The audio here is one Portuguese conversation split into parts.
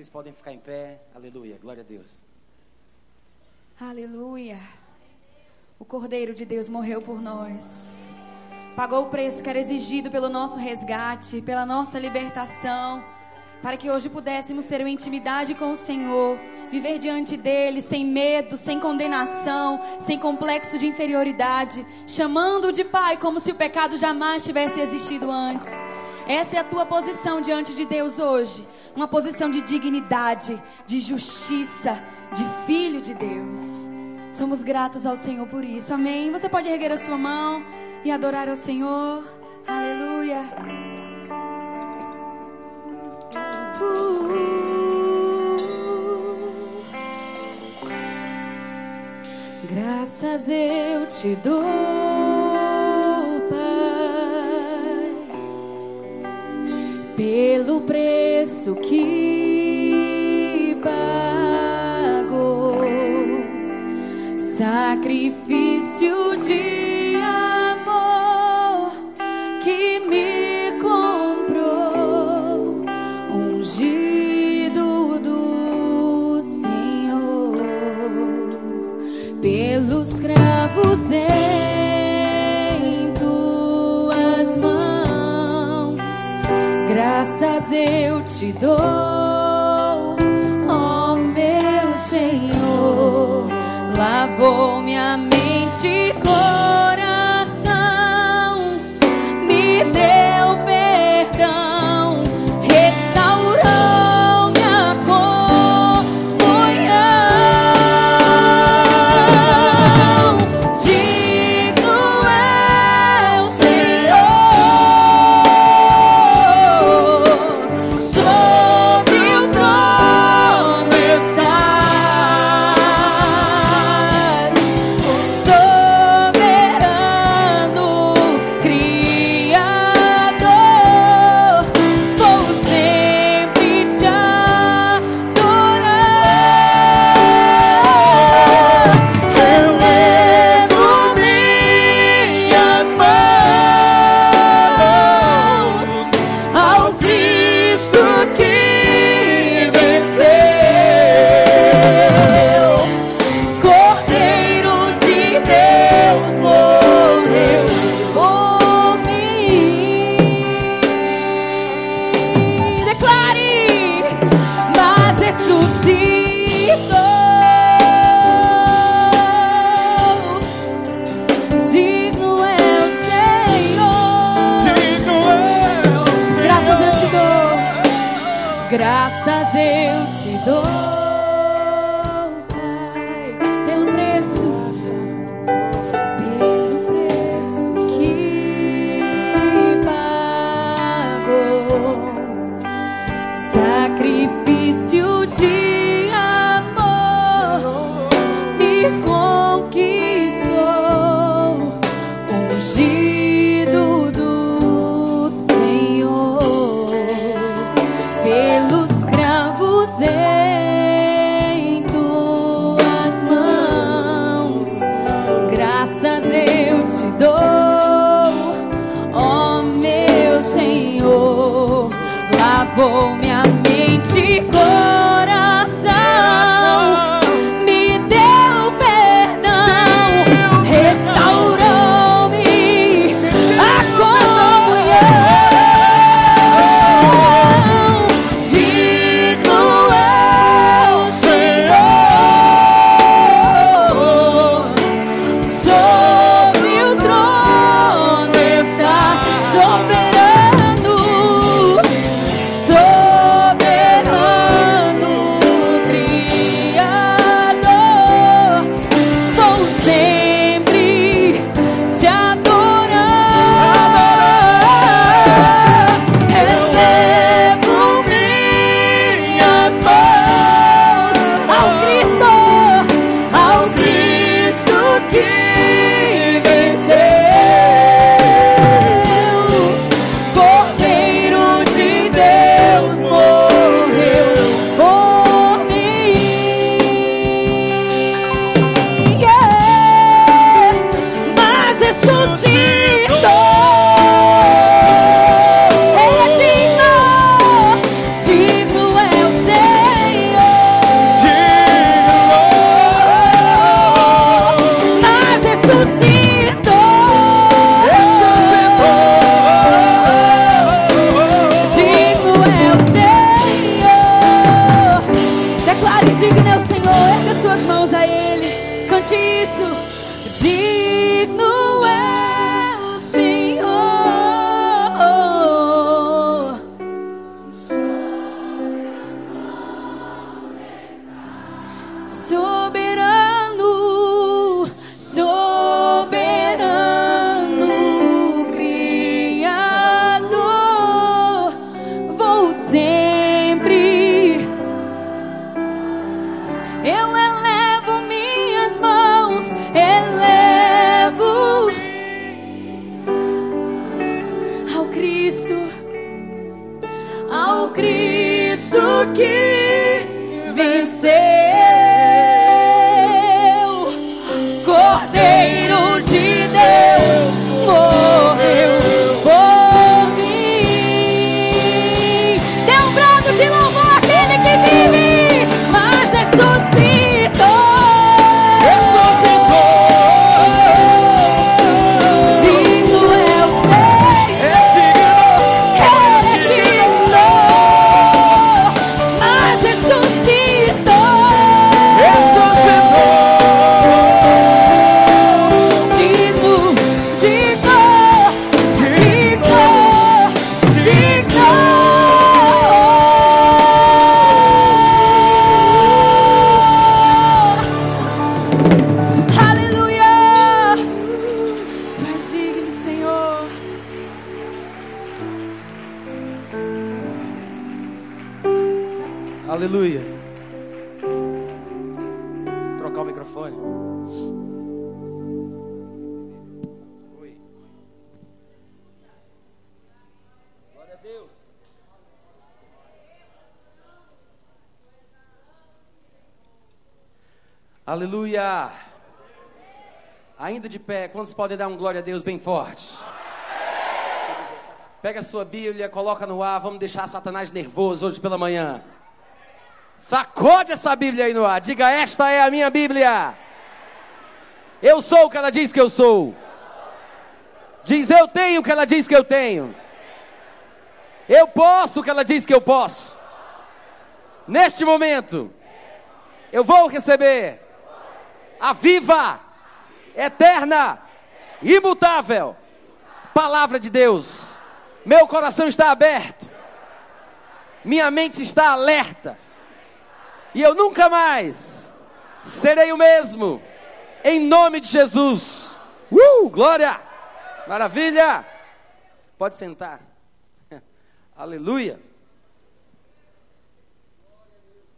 Vocês podem ficar em pé. Aleluia. Glória a Deus. Aleluia. O Cordeiro de Deus morreu por nós. Pagou o preço que era exigido pelo nosso resgate, pela nossa libertação para que hoje pudéssemos ter uma intimidade com o Senhor, viver diante dele sem medo, sem condenação, sem complexo de inferioridade, chamando-o de Pai como se o pecado jamais tivesse existido antes. Essa é a tua posição diante de Deus hoje, uma posição de dignidade, de justiça, de filho de Deus. Somos gratos ao Senhor por isso. Amém. Você pode erguer a sua mão e adorar ao Senhor. Aleluia. Graças eu te dou, pelo preço que pagou, sacrifício de amor que me comprou, ungido do Senhor, pelos cravos em eu te dou, ó meu Senhor, lavou minha mente e coração, Graças eu te dou, Pai, pelo preço, pelo preço que pagou, sacrifício de quantos podem dar um glória a Deus bem forte? Pega a sua Bíblia, coloca no ar, vamos deixar Satanás nervoso hoje pela manhã. Sacode essa Bíblia aí no ar. Diga: Esta é a minha Bíblia. Eu sou o que ela diz que eu sou. Diz: Eu tenho o que ela diz que eu tenho. Eu posso o que ela diz que eu posso. Neste momento, eu vou receber a viva, eterna, imutável palavra de Deus. Meu coração está aberto. Minha mente está alerta. E eu nunca mais serei o mesmo. Em nome de Jesus. Uh, glória! Maravilha! Pode sentar. Aleluia!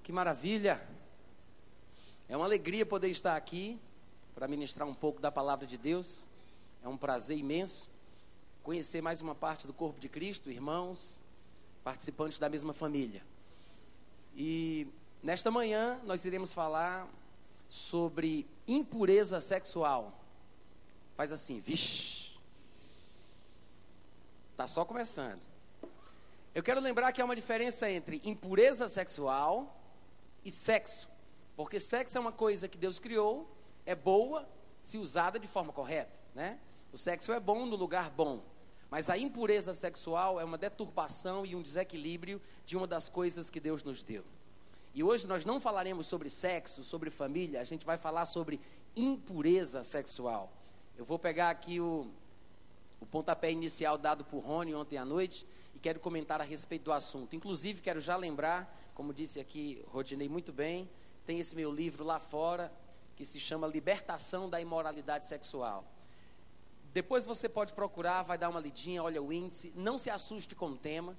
Que maravilha! É uma alegria poder estar aqui para ministrar um pouco da palavra de Deus. É um prazer imenso conhecer mais uma parte do corpo de Cristo, irmãos, participantes da mesma família. E nesta manhã nós iremos falar sobre impureza sexual. Faz assim, vixe. Tá só começando. Eu quero lembrar que há uma diferença entre impureza sexual e sexo. Porque sexo é uma coisa que Deus criou, é boa se usada de forma correta, né? O sexo é bom no lugar bom. Mas a impureza sexual é uma deturpação e um desequilíbrio de uma das coisas que Deus nos deu. E hoje nós não falaremos sobre sexo, sobre família, a gente vai falar sobre impureza sexual. Eu vou pegar aqui o, o pontapé inicial dado por Rony ontem à noite e quero comentar a respeito do assunto. Inclusive, quero já lembrar, como disse aqui Rodinei muito bem, tem esse meu livro lá fora que se chama Libertação da Imoralidade Sexual. Depois você pode procurar, vai dar uma lidinha, olha o índice, não se assuste com o tema.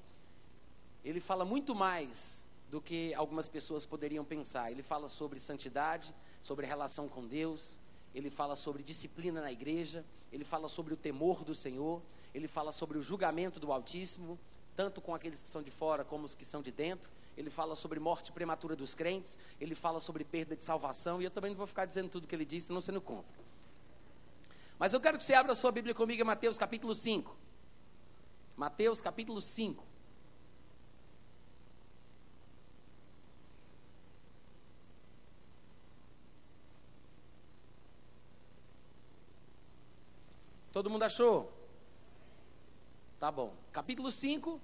Ele fala muito mais do que algumas pessoas poderiam pensar. Ele fala sobre santidade, sobre relação com Deus, ele fala sobre disciplina na igreja, ele fala sobre o temor do Senhor, ele fala sobre o julgamento do Altíssimo, tanto com aqueles que são de fora como os que são de dentro. Ele fala sobre morte prematura dos crentes, ele fala sobre perda de salvação, e eu também não vou ficar dizendo tudo que ele disse, senão você não compra. Mas eu quero que você abra a sua Bíblia comigo em Mateus capítulo 5. Mateus capítulo 5. Todo mundo achou? Tá bom. Capítulo 5,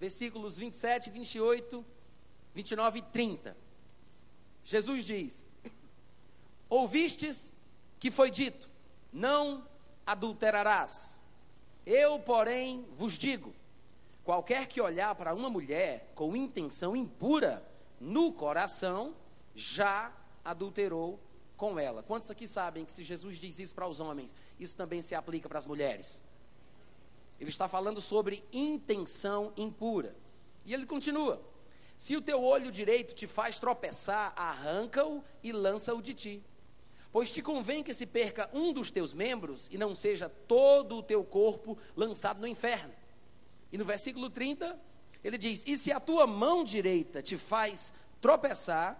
versículos 27, 28, 29 e 30. Jesus diz: Ouvistes que foi dito: Não adulterarás. Eu, porém, vos digo: qualquer que olhar para uma mulher com intenção impura no coração, já adulterou com ela. Quantos aqui sabem que se Jesus diz isso para os homens, isso também se aplica para as mulheres? Ele está falando sobre intenção impura. E ele continua: Se o teu olho direito te faz tropeçar, arranca-o e lança-o de ti. Pois te convém que se perca um dos teus membros e não seja todo o teu corpo lançado no inferno. E no versículo 30, ele diz: E se a tua mão direita te faz tropeçar,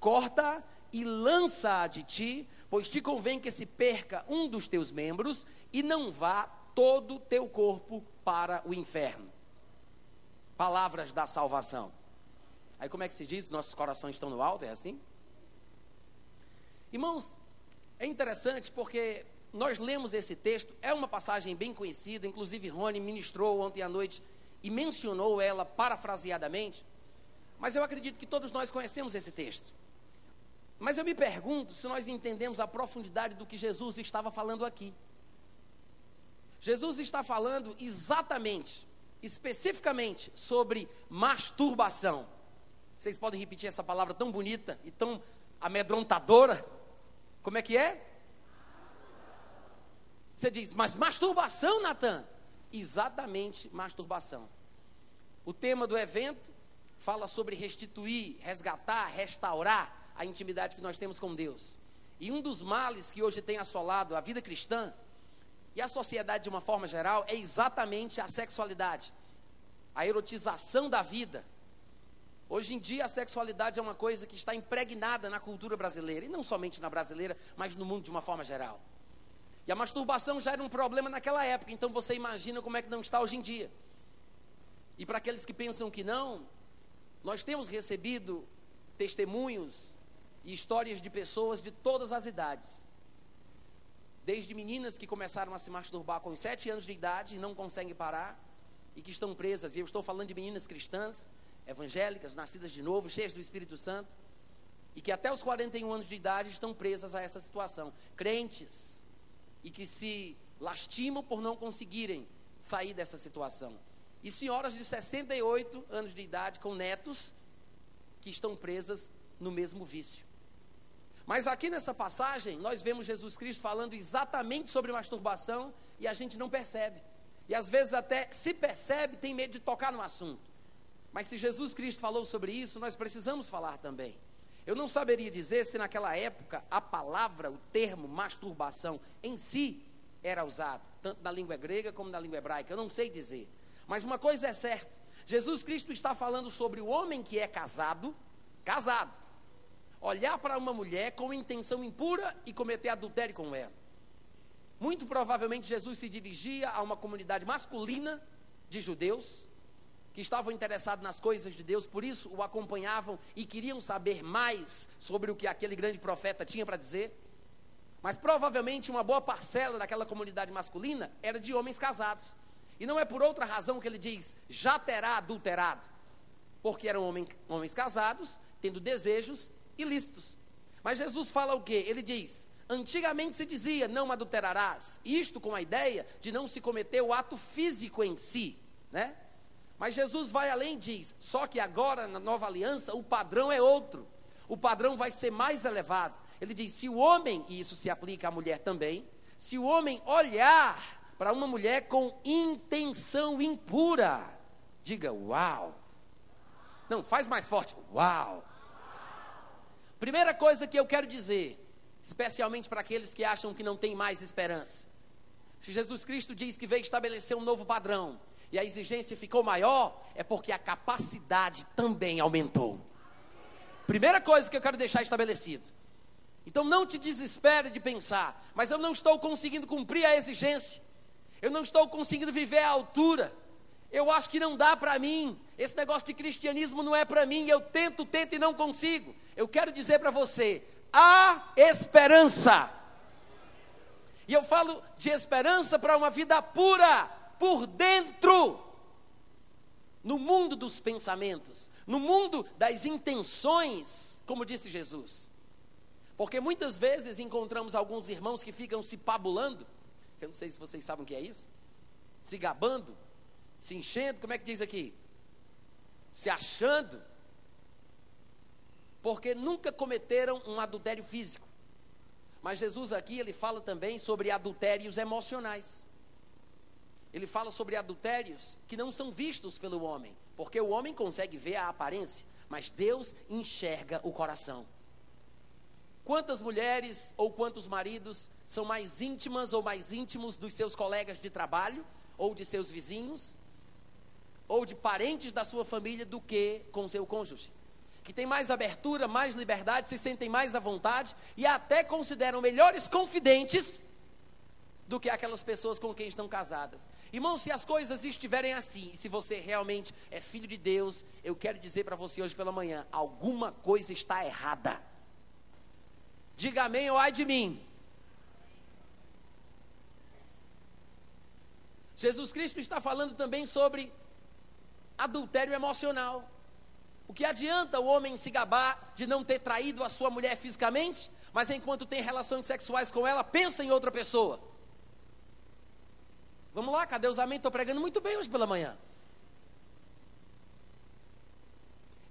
corta e lança-a de ti, pois te convém que se perca um dos teus membros e não vá todo o teu corpo para o inferno. Palavras da salvação. Aí como é que se diz? Nossos corações estão no alto, é assim? Irmãos, é interessante porque nós lemos esse texto, é uma passagem bem conhecida, inclusive Rony ministrou ontem à noite e mencionou ela parafraseadamente, mas eu acredito que todos nós conhecemos esse texto. Mas eu me pergunto se nós entendemos a profundidade do que Jesus estava falando aqui. Jesus está falando exatamente, especificamente sobre masturbação. Vocês podem repetir essa palavra tão bonita e tão amedrontadora? Como é que é? Você diz, mas masturbação, Natan? Exatamente masturbação. O tema do evento fala sobre restituir, resgatar, restaurar a intimidade que nós temos com Deus. E um dos males que hoje tem assolado a vida cristã e a sociedade de uma forma geral é exatamente a sexualidade, a erotização da vida. Hoje em dia a sexualidade é uma coisa que está impregnada na cultura brasileira, e não somente na brasileira, mas no mundo de uma forma geral. E a masturbação já era um problema naquela época, então você imagina como é que não está hoje em dia. E para aqueles que pensam que não, nós temos recebido testemunhos e histórias de pessoas de todas as idades desde meninas que começaram a se masturbar com 7 anos de idade e não conseguem parar, e que estão presas, e eu estou falando de meninas cristãs, evangélicas, nascidas de novo, cheias do Espírito Santo, e que até os 41 anos de idade estão presas a essa situação. Crentes, e que se lastimam por não conseguirem sair dessa situação. E senhoras de 68 anos de idade com netos que estão presas no mesmo vício. Mas aqui nessa passagem, nós vemos Jesus Cristo falando exatamente sobre masturbação e a gente não percebe. E às vezes até se percebe, tem medo de tocar no assunto. Mas se Jesus Cristo falou sobre isso, nós precisamos falar também. Eu não saberia dizer se naquela época a palavra, o termo masturbação em si era usado, tanto na língua grega como na língua hebraica. Eu não sei dizer. Mas uma coisa é certa: Jesus Cristo está falando sobre o homem que é casado, casado, olhar para uma mulher com intenção impura e cometer adultério com ela. Muito provavelmente Jesus se dirigia a uma comunidade masculina de judeus que estavam interessados nas coisas de Deus, por isso o acompanhavam e queriam saber mais sobre o que aquele grande profeta tinha para dizer. Mas provavelmente uma boa parcela daquela comunidade masculina era de homens casados. E não é por outra razão que ele diz, já terá adulterado. Porque eram homens, homens casados, tendo desejos ilícitos. Mas Jesus fala o quê? Ele diz: Antigamente se dizia, não adulterarás. Isto com a ideia de não se cometer o ato físico em si, né? Mas Jesus vai além e diz: só que agora na nova aliança o padrão é outro. O padrão vai ser mais elevado. Ele diz: se o homem, e isso se aplica à mulher também, se o homem olhar para uma mulher com intenção impura, diga uau. Não, faz mais forte. Uau. Primeira coisa que eu quero dizer, especialmente para aqueles que acham que não tem mais esperança. Se Jesus Cristo diz que veio estabelecer um novo padrão e a exigência ficou maior, é porque a capacidade também aumentou. Primeira coisa que eu quero deixar estabelecido. Então não te desespere de pensar, mas eu não estou conseguindo cumprir a exigência. Eu não estou conseguindo viver à altura. Eu acho que não dá para mim. Esse negócio de cristianismo não é para mim. Eu tento, tento e não consigo. Eu quero dizer para você: há esperança. E eu falo de esperança para uma vida pura, por dentro. No mundo dos pensamentos, no mundo das intenções, como disse Jesus. Porque muitas vezes encontramos alguns irmãos que ficam se pabulando. Eu não sei se vocês sabem o que é isso. Se gabando, se enchendo, como é que diz aqui? Se achando. Porque nunca cometeram um adultério físico. Mas Jesus aqui, ele fala também sobre adultérios emocionais. Ele fala sobre adultérios que não são vistos pelo homem, porque o homem consegue ver a aparência, mas Deus enxerga o coração. Quantas mulheres ou quantos maridos são mais íntimas ou mais íntimos dos seus colegas de trabalho, ou de seus vizinhos, ou de parentes da sua família do que com seu cônjuge? Que tem mais abertura, mais liberdade, se sentem mais à vontade e até consideram melhores confidentes do que aquelas pessoas com quem estão casadas. Irmão, se as coisas estiverem assim, e se você realmente é filho de Deus, eu quero dizer para você hoje pela manhã: alguma coisa está errada. Diga amém ou ai de mim. Jesus Cristo está falando também sobre adultério emocional. O que adianta o homem se gabar de não ter traído a sua mulher fisicamente, mas enquanto tem relações sexuais com ela, pensa em outra pessoa? Vamos lá, cadê os amém? Estou pregando muito bem hoje pela manhã.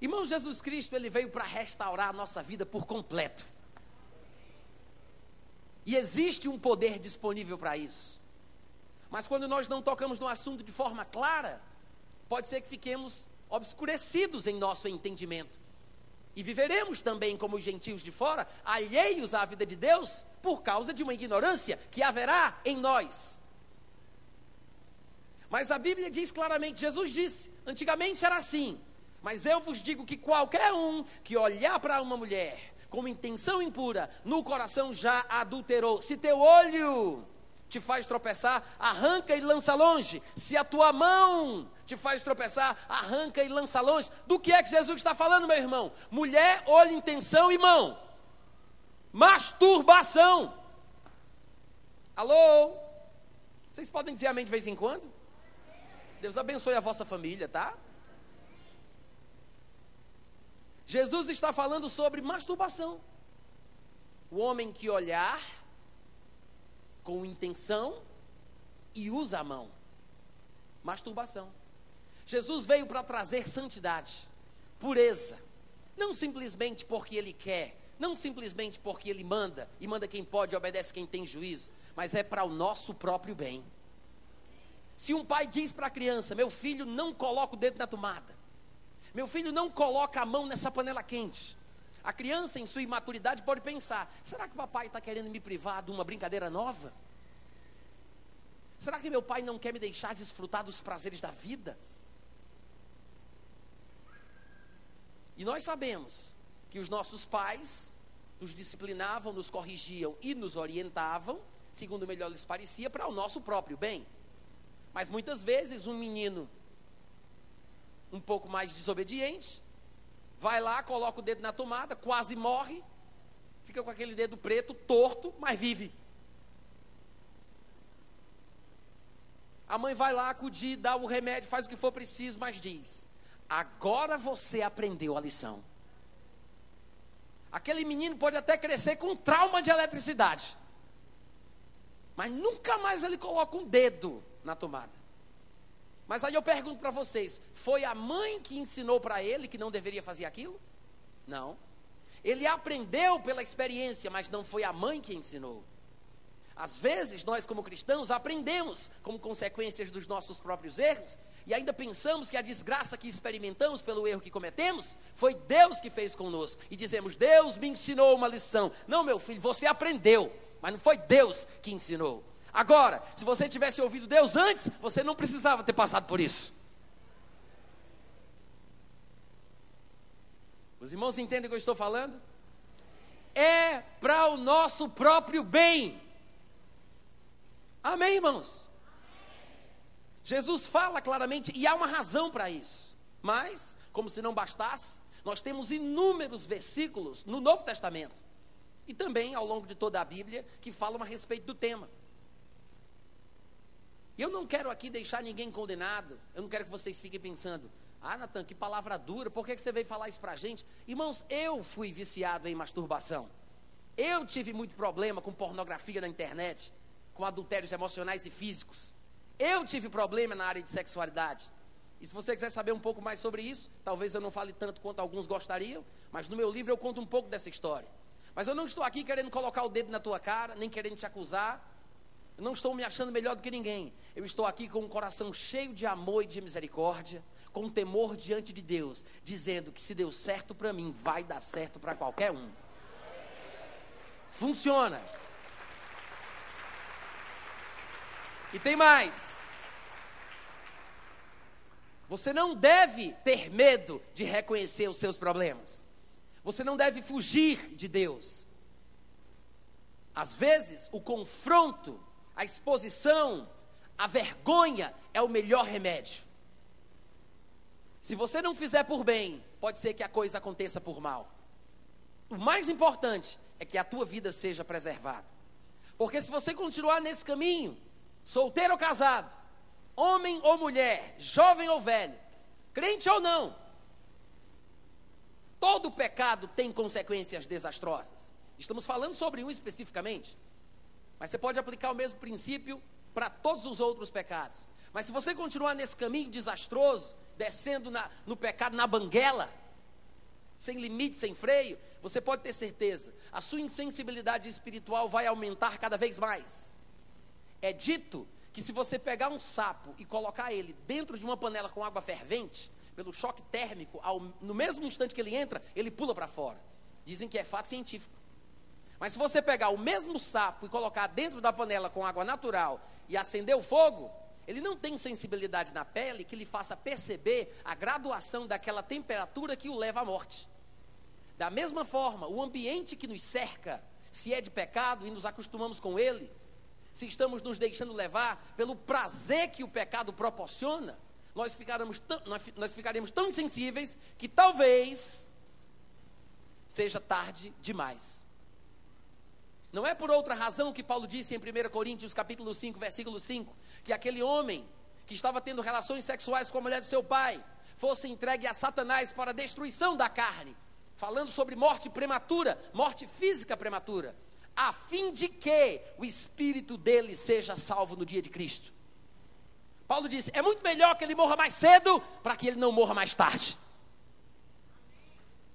Irmão, Jesus Cristo, ele veio para restaurar a nossa vida por completo. E existe um poder disponível para isso. Mas quando nós não tocamos no assunto de forma clara, pode ser que fiquemos obscurecidos em nosso entendimento. E viveremos também como os gentios de fora, alheios à vida de Deus, por causa de uma ignorância que haverá em nós. Mas a Bíblia diz claramente, Jesus disse, antigamente era assim, mas eu vos digo que qualquer um que olhar para uma mulher com intenção impura, no coração já adulterou. Se teu olho te faz tropeçar, arranca e lança longe. Se a tua mão te faz tropeçar, arranca e lança longe. Do que é que Jesus está falando, meu irmão? Mulher, olho, intenção e mão. Masturbação. Alô? Vocês podem dizer amém de vez em quando? Deus abençoe a vossa família, tá? Jesus está falando sobre masturbação. O homem que olhar com intenção e usa a mão. Masturbação. Jesus veio para trazer santidade, pureza. Não simplesmente porque ele quer, não simplesmente porque ele manda, e manda quem pode, obedece quem tem juízo, mas é para o nosso próprio bem. Se um pai diz para a criança: Meu filho, não coloca o dedo na tomada, meu filho não coloca a mão nessa panela quente. A criança, em sua imaturidade, pode pensar: será que o papai está querendo me privar de uma brincadeira nova? Será que meu pai não quer me deixar desfrutar dos prazeres da vida? E nós sabemos que os nossos pais nos disciplinavam, nos corrigiam e nos orientavam, segundo melhor lhes parecia, para o nosso próprio bem. Mas muitas vezes um menino um pouco mais desobediente, vai lá, coloca o dedo na tomada, quase morre, fica com aquele dedo preto, torto, mas vive. A mãe vai lá acudir, dá o remédio, faz o que for preciso, mas diz: agora você aprendeu a lição. Aquele menino pode até crescer com trauma de eletricidade, mas nunca mais ele coloca um dedo na tomada. Mas aí eu pergunto para vocês: foi a mãe que ensinou para ele que não deveria fazer aquilo? Não. Ele aprendeu pela experiência, mas não foi a mãe que ensinou. Às vezes, nós, como cristãos, aprendemos como consequências dos nossos próprios erros e ainda pensamos que a desgraça que experimentamos pelo erro que cometemos foi Deus que fez conosco. E dizemos: Deus me ensinou uma lição. Não, meu filho, você aprendeu, mas não foi Deus que ensinou. Agora, se você tivesse ouvido Deus antes, você não precisava ter passado por isso. Os irmãos entendem o que eu estou falando? É para o nosso próprio bem. Amém, irmãos? Jesus fala claramente e há uma razão para isso. Mas, como se não bastasse, nós temos inúmeros versículos no Novo Testamento e também ao longo de toda a Bíblia que falam a respeito do tema. Eu não quero aqui deixar ninguém condenado. Eu não quero que vocês fiquem pensando, ah, Natan, que palavra dura, por que, que você veio falar isso pra gente? Irmãos, eu fui viciado em masturbação. Eu tive muito problema com pornografia na internet, com adultérios emocionais e físicos. Eu tive problema na área de sexualidade. E se você quiser saber um pouco mais sobre isso, talvez eu não fale tanto quanto alguns gostariam, mas no meu livro eu conto um pouco dessa história. Mas eu não estou aqui querendo colocar o dedo na tua cara, nem querendo te acusar. Não estou me achando melhor do que ninguém. Eu estou aqui com um coração cheio de amor e de misericórdia, com temor diante de Deus, dizendo que se deu certo para mim, vai dar certo para qualquer um. Funciona. E tem mais. Você não deve ter medo de reconhecer os seus problemas. Você não deve fugir de Deus. Às vezes, o confronto, a exposição, a vergonha é o melhor remédio. Se você não fizer por bem, pode ser que a coisa aconteça por mal. O mais importante é que a tua vida seja preservada. Porque se você continuar nesse caminho, solteiro ou casado, homem ou mulher, jovem ou velho, crente ou não, todo pecado tem consequências desastrosas. Estamos falando sobre um especificamente, mas você pode aplicar o mesmo princípio para todos os outros pecados. Mas se você continuar nesse caminho desastroso, descendo na, no pecado na banguela, sem limite, sem freio, você pode ter certeza, a sua insensibilidade espiritual vai aumentar cada vez mais. É dito que se você pegar um sapo e colocar ele dentro de uma panela com água fervente, pelo choque térmico, ao, no mesmo instante que ele entra, ele pula para fora. Dizem que é fato científico. Mas se você pegar o mesmo sapo e colocar dentro da panela com água natural e acender o fogo, ele não tem sensibilidade na pele que lhe faça perceber a graduação daquela temperatura que o leva à morte. Da mesma forma, o ambiente que nos cerca, se é de pecado e nos acostumamos com ele, se estamos nos deixando levar pelo prazer que o pecado proporciona, nós ficaremos tão, nós ficaremos tão insensíveis que talvez seja tarde demais. Não é por outra razão que Paulo disse em 1 Coríntios capítulo 5, versículo 5, que aquele homem que estava tendo relações sexuais com a mulher do seu pai fosse entregue a Satanás para a destruição da carne, falando sobre morte prematura, morte física prematura, a fim de que o espírito dele seja salvo no dia de Cristo. Paulo disse: é muito melhor que ele morra mais cedo para que ele não morra mais tarde.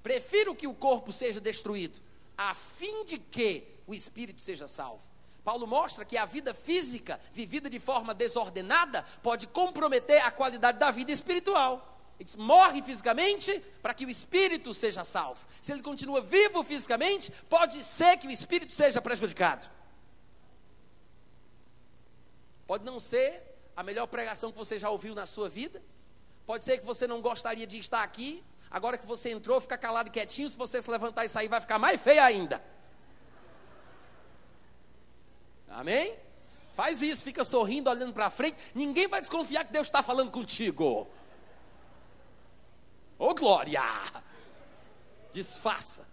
Prefiro que o corpo seja destruído, a fim de que o espírito seja salvo. Paulo mostra que a vida física, vivida de forma desordenada, pode comprometer a qualidade da vida espiritual. Ele diz, morre fisicamente para que o espírito seja salvo. Se ele continua vivo fisicamente, pode ser que o espírito seja prejudicado. Pode não ser a melhor pregação que você já ouviu na sua vida. Pode ser que você não gostaria de estar aqui. Agora que você entrou, fica calado e quietinho. Se você se levantar e sair, vai ficar mais feio ainda. Amém? Faz isso, fica sorrindo, olhando para frente. Ninguém vai desconfiar que Deus está falando contigo. Ô glória! Disfarça.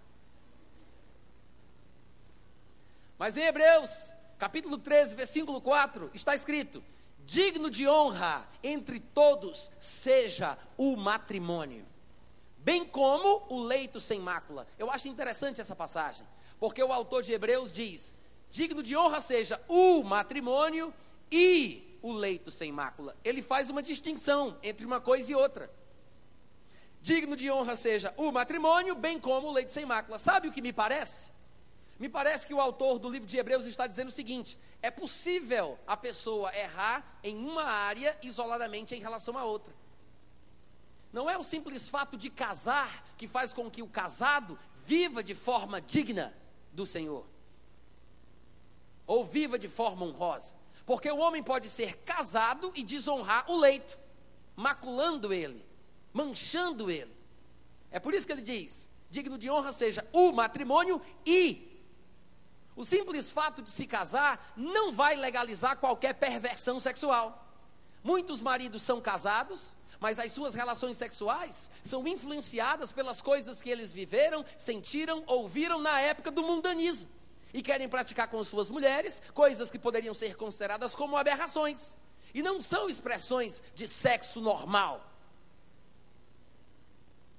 Mas em Hebreus, capítulo 13, versículo 4, está escrito: Digno de honra entre todos seja o matrimônio, bem como o leito sem mácula. Eu acho interessante essa passagem, porque o autor de Hebreus diz: Digno de honra seja o matrimônio e o leito sem mácula. Ele faz uma distinção entre uma coisa e outra. Digno de honra seja o matrimônio, bem como o leite sem mácula. Sabe o que me parece? Me parece que o autor do livro de Hebreus está dizendo o seguinte: é possível a pessoa errar em uma área isoladamente em relação a outra. Não é o simples fato de casar que faz com que o casado viva de forma digna do Senhor, ou viva de forma honrosa. Porque o homem pode ser casado e desonrar o leito, maculando ele manchando ele. É por isso que ele diz: digno de honra seja o matrimônio e o simples fato de se casar não vai legalizar qualquer perversão sexual. Muitos maridos são casados, mas as suas relações sexuais são influenciadas pelas coisas que eles viveram, sentiram, ouviram na época do mundanismo. E querem praticar com suas mulheres coisas que poderiam ser consideradas como aberrações. E não são expressões de sexo normal.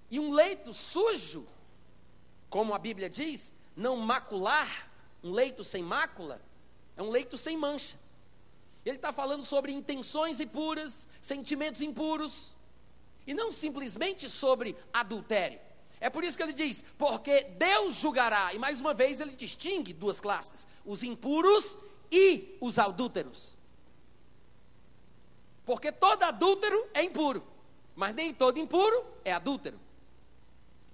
E um leito sujo, como a Bíblia diz, não macular, um leito sem mácula, é um leito sem mancha. Ele está falando sobre intenções impuras, sentimentos impuros, e não simplesmente sobre adultério. É por isso que ele diz: porque Deus julgará. E mais uma vez ele distingue duas classes: os impuros e os adúlteros. Porque todo adúltero é impuro, mas nem todo impuro é adúltero.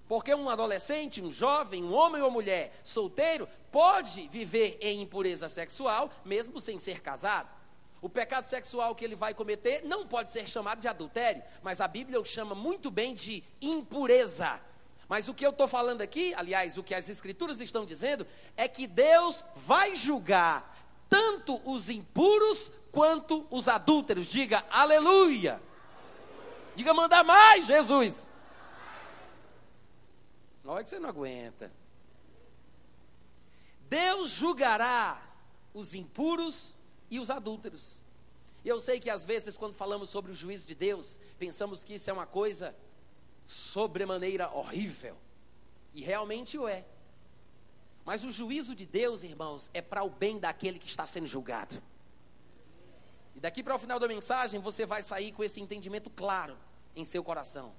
Porque um adolescente, um jovem, um homem ou mulher solteiro pode viver em impureza sexual mesmo sem ser casado. O pecado sexual que ele vai cometer não pode ser chamado de adultério, mas a Bíblia o chama muito bem de impureza. Mas o que eu estou falando aqui, aliás, o que as Escrituras estão dizendo, é que Deus vai julgar tanto os impuros quanto os adúlteros. Diga aleluia. Diga manda mais, Jesus. Olha que você não aguenta. Deus julgará os impuros e os adúlteros. E eu sei que às vezes, quando falamos sobre o juízo de Deus, pensamos que isso é uma coisa sobremaneira horrível. E realmente o é. Mas o juízo de Deus, irmãos, é para o bem daquele que está sendo julgado. E daqui para o final da mensagem, você vai sair com esse entendimento claro em seu coração.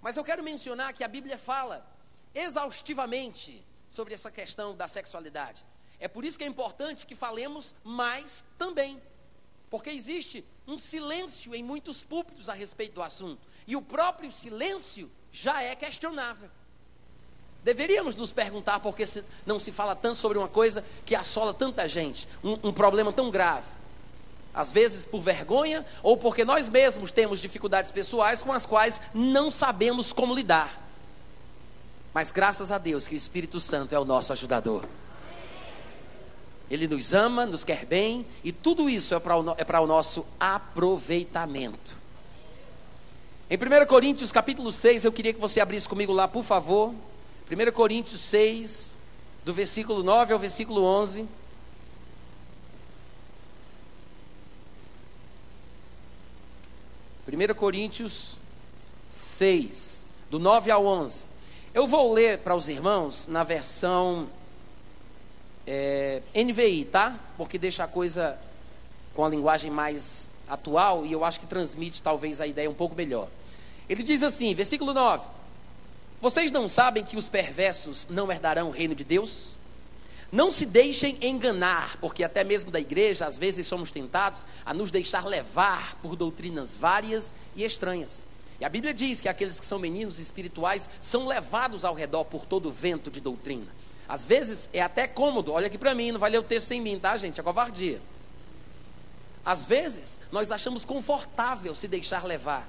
Mas eu quero mencionar que a Bíblia fala exaustivamente sobre essa questão da sexualidade. É por isso que é importante que falemos mais também. Porque existe um silêncio em muitos púlpitos a respeito do assunto. E o próprio silêncio já é questionável. Deveríamos nos perguntar por que não se fala tanto sobre uma coisa que assola tanta gente, um, um problema tão grave. Às vezes por vergonha ou porque nós mesmos temos dificuldades pessoais com as quais não sabemos como lidar. Mas graças a Deus que o Espírito Santo é o nosso ajudador. Ele nos ama, nos quer bem, e tudo isso é para o, é o nosso aproveitamento. Em 1 Coríntios capítulo 6, eu queria que você abrisse comigo lá, por favor. 1 Coríntios 6, do versículo 9 ao versículo 11. Primeiro Coríntios 6, do 9 ao 11. Eu vou ler para os irmãos na versão é, NVI, tá? Porque deixa a coisa com a linguagem mais atual e eu acho que transmite talvez a ideia um pouco melhor. Ele diz assim, versículo 9: Vocês não sabem que os perversos não herdarão o reino de Deus? Não se deixem enganar, porque até mesmo da igreja, às vezes somos tentados a nos deixar levar por doutrinas várias e estranhas. E a Bíblia diz que aqueles que são meninos espirituais são levados ao redor por todo vento de doutrina. Às vezes é até cômodo, olha aqui para mim, não vai ler o texto sem mim, tá, gente? É covardia. Às vezes nós achamos confortável se deixar levar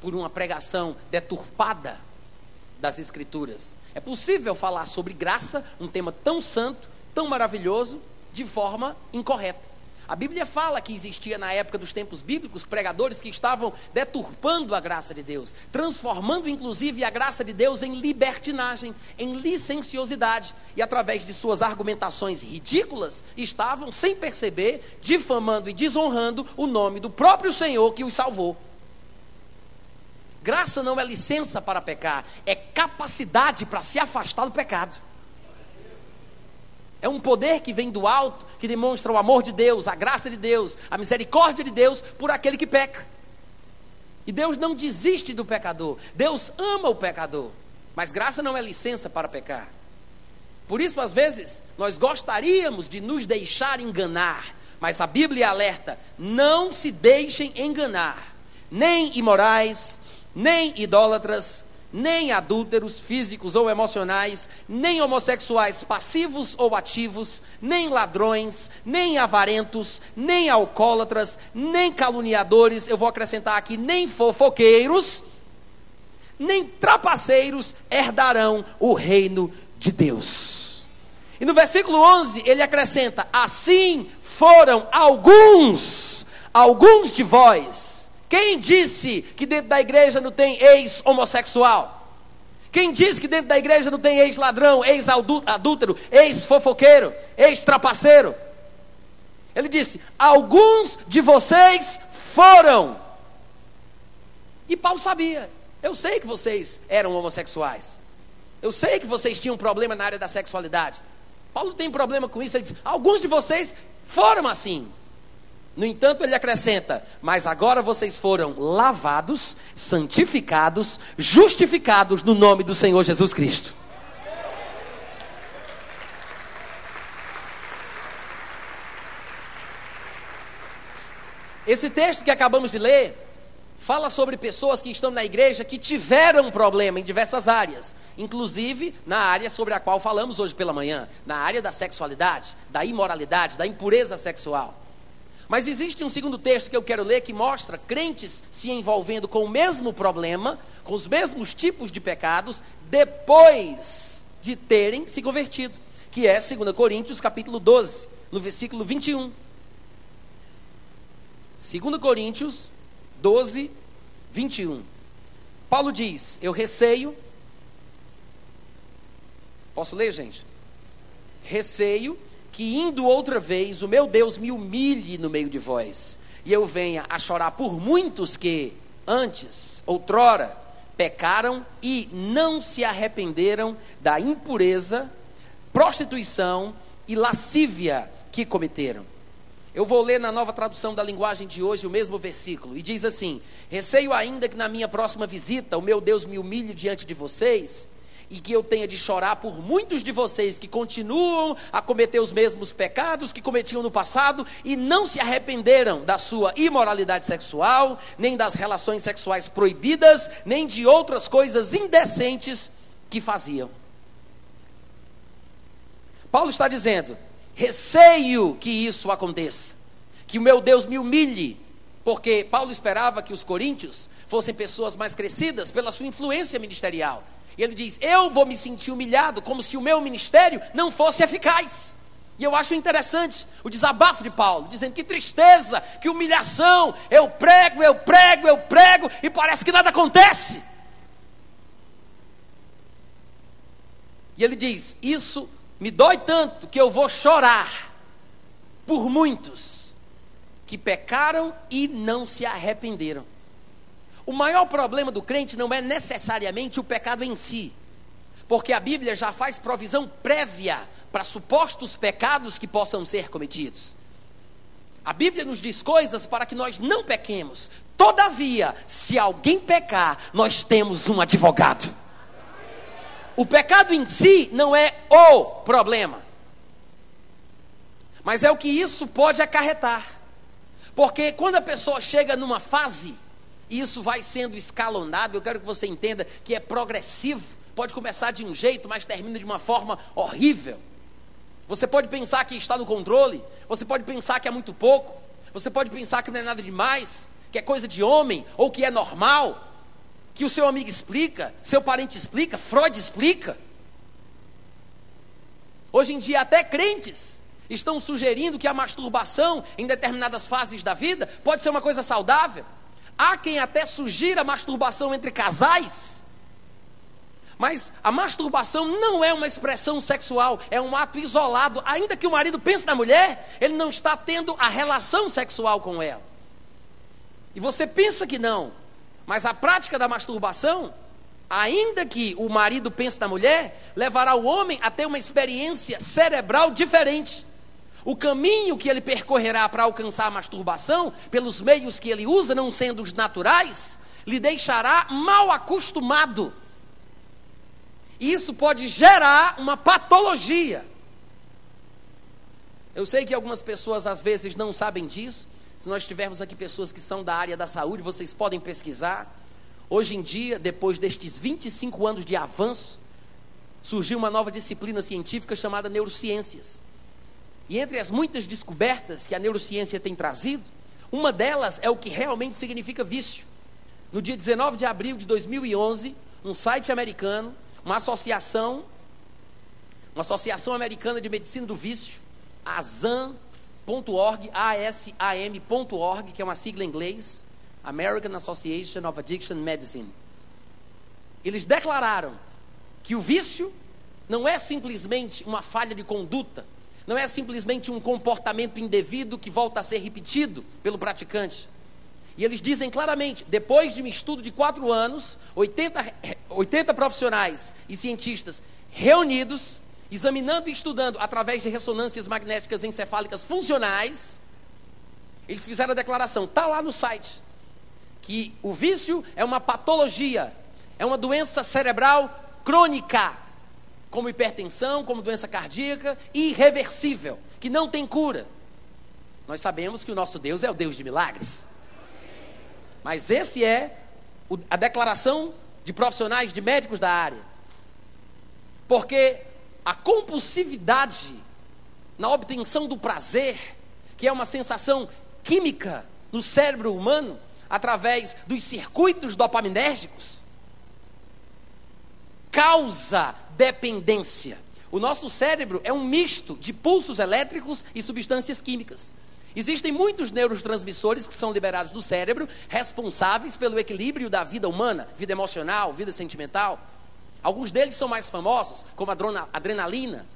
por uma pregação deturpada das Escrituras. É possível falar sobre graça, um tema tão santo, tão maravilhoso, de forma incorreta. A Bíblia fala que existia na época dos tempos bíblicos pregadores que estavam deturpando a graça de Deus, transformando inclusive a graça de Deus em libertinagem, em licenciosidade, e através de suas argumentações ridículas, estavam, sem perceber, difamando e desonrando o nome do próprio Senhor que os salvou. Graça não é licença para pecar, é capacidade para se afastar do pecado. É um poder que vem do alto, que demonstra o amor de Deus, a graça de Deus, a misericórdia de Deus por aquele que peca. E Deus não desiste do pecador, Deus ama o pecador, mas graça não é licença para pecar. Por isso, às vezes, nós gostaríamos de nos deixar enganar, mas a Bíblia alerta: não se deixem enganar, nem imorais, nem idólatras, nem adúlteros físicos ou emocionais, nem homossexuais passivos ou ativos, nem ladrões, nem avarentos, nem alcoólatras, nem caluniadores, eu vou acrescentar aqui, nem fofoqueiros, nem trapaceiros herdarão o reino de Deus. E no versículo 11 ele acrescenta: Assim foram alguns, alguns de vós quem disse que dentro da igreja não tem ex-homossexual? Quem disse que dentro da igreja não tem ex-ladrão, ex-adúltero, ex-fofoqueiro, ex-trapaceiro? Ele disse: Alguns de vocês foram. E Paulo sabia. Eu sei que vocês eram homossexuais. Eu sei que vocês tinham problema na área da sexualidade. Paulo tem problema com isso. Ele diz: alguns de vocês foram assim. No entanto, ele acrescenta: Mas agora vocês foram lavados, santificados, justificados no nome do Senhor Jesus Cristo. Esse texto que acabamos de ler fala sobre pessoas que estão na igreja que tiveram problema em diversas áreas, inclusive na área sobre a qual falamos hoje pela manhã, na área da sexualidade, da imoralidade, da impureza sexual. Mas existe um segundo texto que eu quero ler que mostra crentes se envolvendo com o mesmo problema, com os mesmos tipos de pecados, depois de terem se convertido, que é 2 Coríntios capítulo 12, no versículo 21. 2 Coríntios 12, 21. Paulo diz: Eu receio. Posso ler, gente? Receio que indo outra vez o meu Deus me humilhe no meio de vós, e eu venha a chorar por muitos que antes, outrora, pecaram e não se arrependeram da impureza, prostituição e lascívia que cometeram. Eu vou ler na nova tradução da linguagem de hoje o mesmo versículo, e diz assim: Receio ainda que na minha próxima visita o meu Deus me humilhe diante de vocês e que eu tenha de chorar por muitos de vocês que continuam a cometer os mesmos pecados que cometiam no passado e não se arrependeram da sua imoralidade sexual, nem das relações sexuais proibidas, nem de outras coisas indecentes que faziam. Paulo está dizendo: receio que isso aconteça, que o meu Deus me humilhe, porque Paulo esperava que os coríntios fossem pessoas mais crescidas pela sua influência ministerial. E ele diz: Eu vou me sentir humilhado, como se o meu ministério não fosse eficaz. E eu acho interessante o desabafo de Paulo, dizendo que tristeza, que humilhação, eu prego, eu prego, eu prego, e parece que nada acontece. E ele diz: Isso me dói tanto que eu vou chorar por muitos que pecaram e não se arrependeram. O maior problema do crente não é necessariamente o pecado em si, porque a Bíblia já faz provisão prévia para supostos pecados que possam ser cometidos. A Bíblia nos diz coisas para que nós não pequemos. Todavia, se alguém pecar, nós temos um advogado. O pecado em si não é o problema, mas é o que isso pode acarretar. Porque quando a pessoa chega numa fase isso vai sendo escalonado. Eu quero que você entenda que é progressivo. Pode começar de um jeito, mas termina de uma forma horrível. Você pode pensar que está no controle, você pode pensar que é muito pouco, você pode pensar que não é nada demais, que é coisa de homem, ou que é normal, que o seu amigo explica, seu parente explica, Freud explica. Hoje em dia, até crentes estão sugerindo que a masturbação em determinadas fases da vida pode ser uma coisa saudável. Há quem até sugira masturbação entre casais. Mas a masturbação não é uma expressão sexual, é um ato isolado. Ainda que o marido pense na mulher, ele não está tendo a relação sexual com ela. E você pensa que não, mas a prática da masturbação, ainda que o marido pense na mulher, levará o homem a ter uma experiência cerebral diferente. O caminho que ele percorrerá para alcançar a masturbação, pelos meios que ele usa, não sendo os naturais, lhe deixará mal acostumado. E isso pode gerar uma patologia. Eu sei que algumas pessoas às vezes não sabem disso. Se nós tivermos aqui pessoas que são da área da saúde, vocês podem pesquisar. Hoje em dia, depois destes 25 anos de avanço, surgiu uma nova disciplina científica chamada neurociências. E entre as muitas descobertas que a neurociência tem trazido, uma delas é o que realmente significa vício. No dia 19 de abril de 2011, um site americano, uma associação, uma associação americana de medicina do vício, ASAM.org, ASAM.org, que é uma sigla em inglês, American Association of Addiction Medicine. Eles declararam que o vício não é simplesmente uma falha de conduta, não é simplesmente um comportamento indevido que volta a ser repetido pelo praticante. E eles dizem claramente: depois de um estudo de quatro anos, 80, 80 profissionais e cientistas reunidos, examinando e estudando através de ressonâncias magnéticas encefálicas funcionais, eles fizeram a declaração, está lá no site, que o vício é uma patologia, é uma doença cerebral crônica, como hipertensão, como doença cardíaca, irreversível, que não tem cura. Nós sabemos que o nosso Deus é o Deus de milagres. Mas esse é a declaração de profissionais, de médicos da área. Porque a compulsividade na obtenção do prazer, que é uma sensação química no cérebro humano, através dos circuitos dopaminérgicos, causa dependência. O nosso cérebro é um misto de pulsos elétricos e substâncias químicas. Existem muitos neurotransmissores que são liberados do cérebro, responsáveis pelo equilíbrio da vida humana, vida emocional, vida sentimental. Alguns deles são mais famosos, como a adrenalina,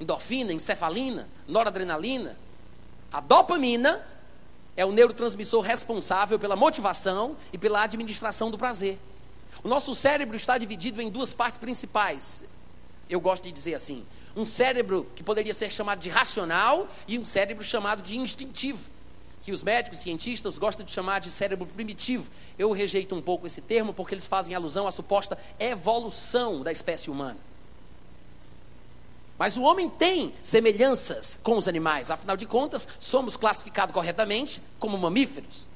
endorfina, encefalina, noradrenalina. A dopamina é o neurotransmissor responsável pela motivação e pela administração do prazer. O nosso cérebro está dividido em duas partes principais. Eu gosto de dizer assim: um cérebro que poderia ser chamado de racional e um cérebro chamado de instintivo, que os médicos cientistas gostam de chamar de cérebro primitivo. Eu rejeito um pouco esse termo porque eles fazem alusão à suposta evolução da espécie humana. Mas o homem tem semelhanças com os animais, afinal de contas, somos classificados corretamente como mamíferos.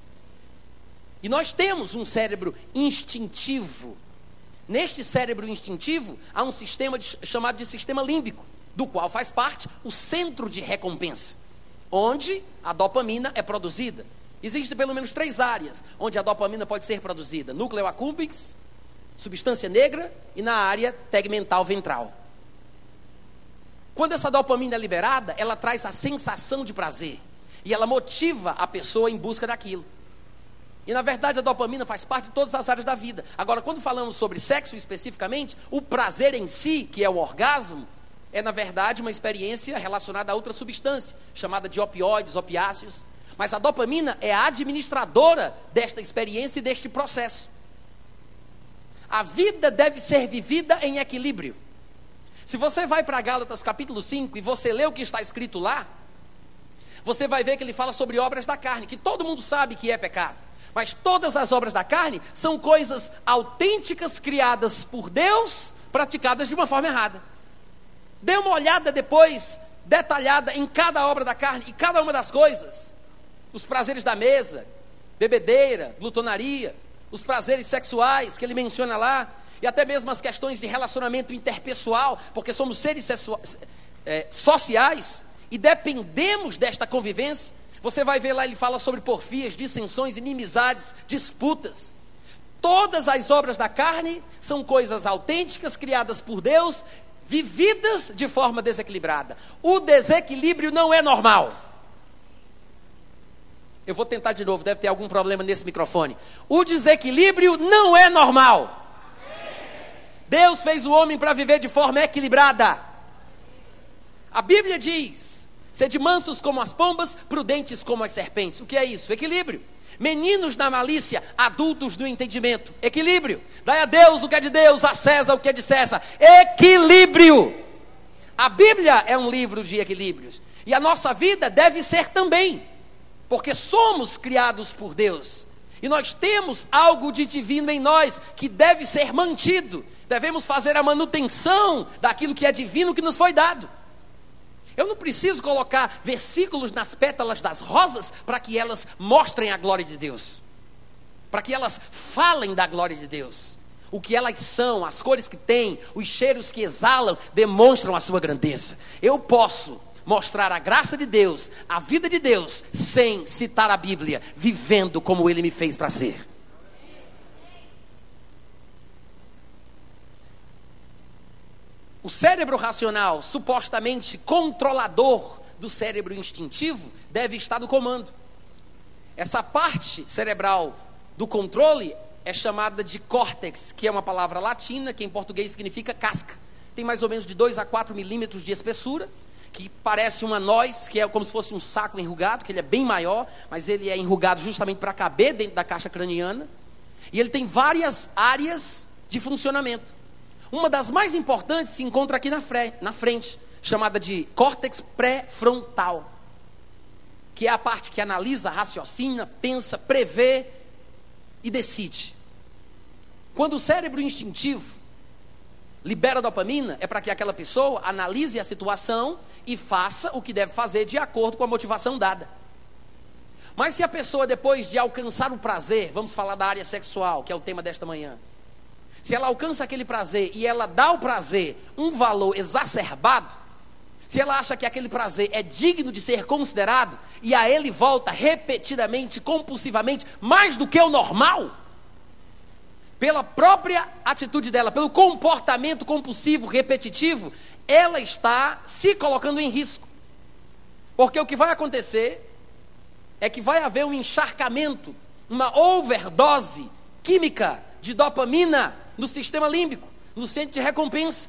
E nós temos um cérebro instintivo. Neste cérebro instintivo, há um sistema de, chamado de sistema límbico, do qual faz parte o centro de recompensa, onde a dopamina é produzida. Existem pelo menos três áreas onde a dopamina pode ser produzida: núcleo accumbens, substância negra e na área tegmental ventral. Quando essa dopamina é liberada, ela traz a sensação de prazer e ela motiva a pessoa em busca daquilo. E na verdade a dopamina faz parte de todas as áreas da vida. Agora, quando falamos sobre sexo especificamente, o prazer em si, que é o orgasmo, é na verdade uma experiência relacionada a outra substância, chamada de opioides, opiáceos. Mas a dopamina é a administradora desta experiência e deste processo. A vida deve ser vivida em equilíbrio. Se você vai para Gálatas capítulo 5 e você lê o que está escrito lá, você vai ver que ele fala sobre obras da carne, que todo mundo sabe que é pecado. Mas todas as obras da carne são coisas autênticas criadas por Deus, praticadas de uma forma errada. Dê uma olhada depois, detalhada em cada obra da carne e cada uma das coisas. Os prazeres da mesa, bebedeira, glutonaria, os prazeres sexuais que ele menciona lá, e até mesmo as questões de relacionamento interpessoal, porque somos seres é, sociais e dependemos desta convivência. Você vai ver lá, ele fala sobre porfias, dissensões, inimizades, disputas. Todas as obras da carne são coisas autênticas, criadas por Deus, vividas de forma desequilibrada. O desequilíbrio não é normal. Eu vou tentar de novo, deve ter algum problema nesse microfone. O desequilíbrio não é normal. Deus fez o homem para viver de forma equilibrada. A Bíblia diz Sede mansos como as pombas, prudentes como as serpentes. O que é isso? Equilíbrio. Meninos na malícia, adultos no entendimento. Equilíbrio. Dai a Deus o que é de Deus, a César o que é de César. Equilíbrio. A Bíblia é um livro de equilíbrios. E a nossa vida deve ser também. Porque somos criados por Deus. E nós temos algo de divino em nós que deve ser mantido. Devemos fazer a manutenção daquilo que é divino que nos foi dado. Eu não preciso colocar versículos nas pétalas das rosas para que elas mostrem a glória de Deus, para que elas falem da glória de Deus. O que elas são, as cores que têm, os cheiros que exalam, demonstram a sua grandeza. Eu posso mostrar a graça de Deus, a vida de Deus, sem citar a Bíblia, vivendo como Ele me fez para ser. O cérebro racional, supostamente controlador do cérebro instintivo, deve estar no comando. Essa parte cerebral do controle é chamada de córtex, que é uma palavra latina, que em português significa casca. Tem mais ou menos de 2 a 4 milímetros de espessura, que parece uma noz, que é como se fosse um saco enrugado, que ele é bem maior, mas ele é enrugado justamente para caber dentro da caixa craniana. E ele tem várias áreas de funcionamento. Uma das mais importantes se encontra aqui na, fre na frente, chamada de córtex pré-frontal, que é a parte que analisa, raciocina, pensa, prevê e decide. Quando o cérebro instintivo libera dopamina, é para que aquela pessoa analise a situação e faça o que deve fazer de acordo com a motivação dada. Mas se a pessoa, depois de alcançar o prazer, vamos falar da área sexual, que é o tema desta manhã, se ela alcança aquele prazer e ela dá ao prazer um valor exacerbado, se ela acha que aquele prazer é digno de ser considerado e a ele volta repetidamente, compulsivamente, mais do que o normal, pela própria atitude dela, pelo comportamento compulsivo, repetitivo, ela está se colocando em risco. Porque o que vai acontecer é que vai haver um encharcamento, uma overdose química de dopamina no sistema límbico, no centro de recompensa.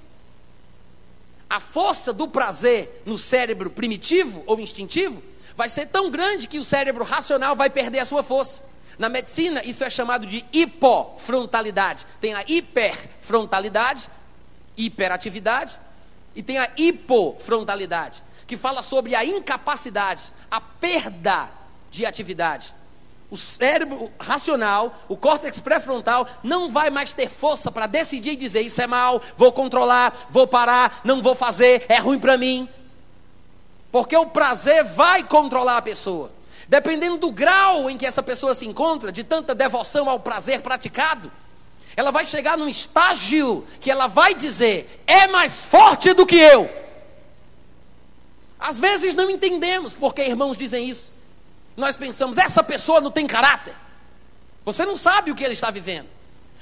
A força do prazer no cérebro primitivo ou instintivo vai ser tão grande que o cérebro racional vai perder a sua força. Na medicina, isso é chamado de hipofrontalidade. Tem a hiperfrontalidade, hiperatividade, e tem a hipofrontalidade, que fala sobre a incapacidade, a perda de atividade. O cérebro racional, o córtex pré-frontal, não vai mais ter força para decidir e dizer: Isso é mal, vou controlar, vou parar, não vou fazer, é ruim para mim. Porque o prazer vai controlar a pessoa. Dependendo do grau em que essa pessoa se encontra, de tanta devoção ao prazer praticado, ela vai chegar num estágio que ela vai dizer: é mais forte do que eu. Às vezes não entendemos porque irmãos dizem isso. Nós pensamos: essa pessoa não tem caráter. Você não sabe o que ele está vivendo.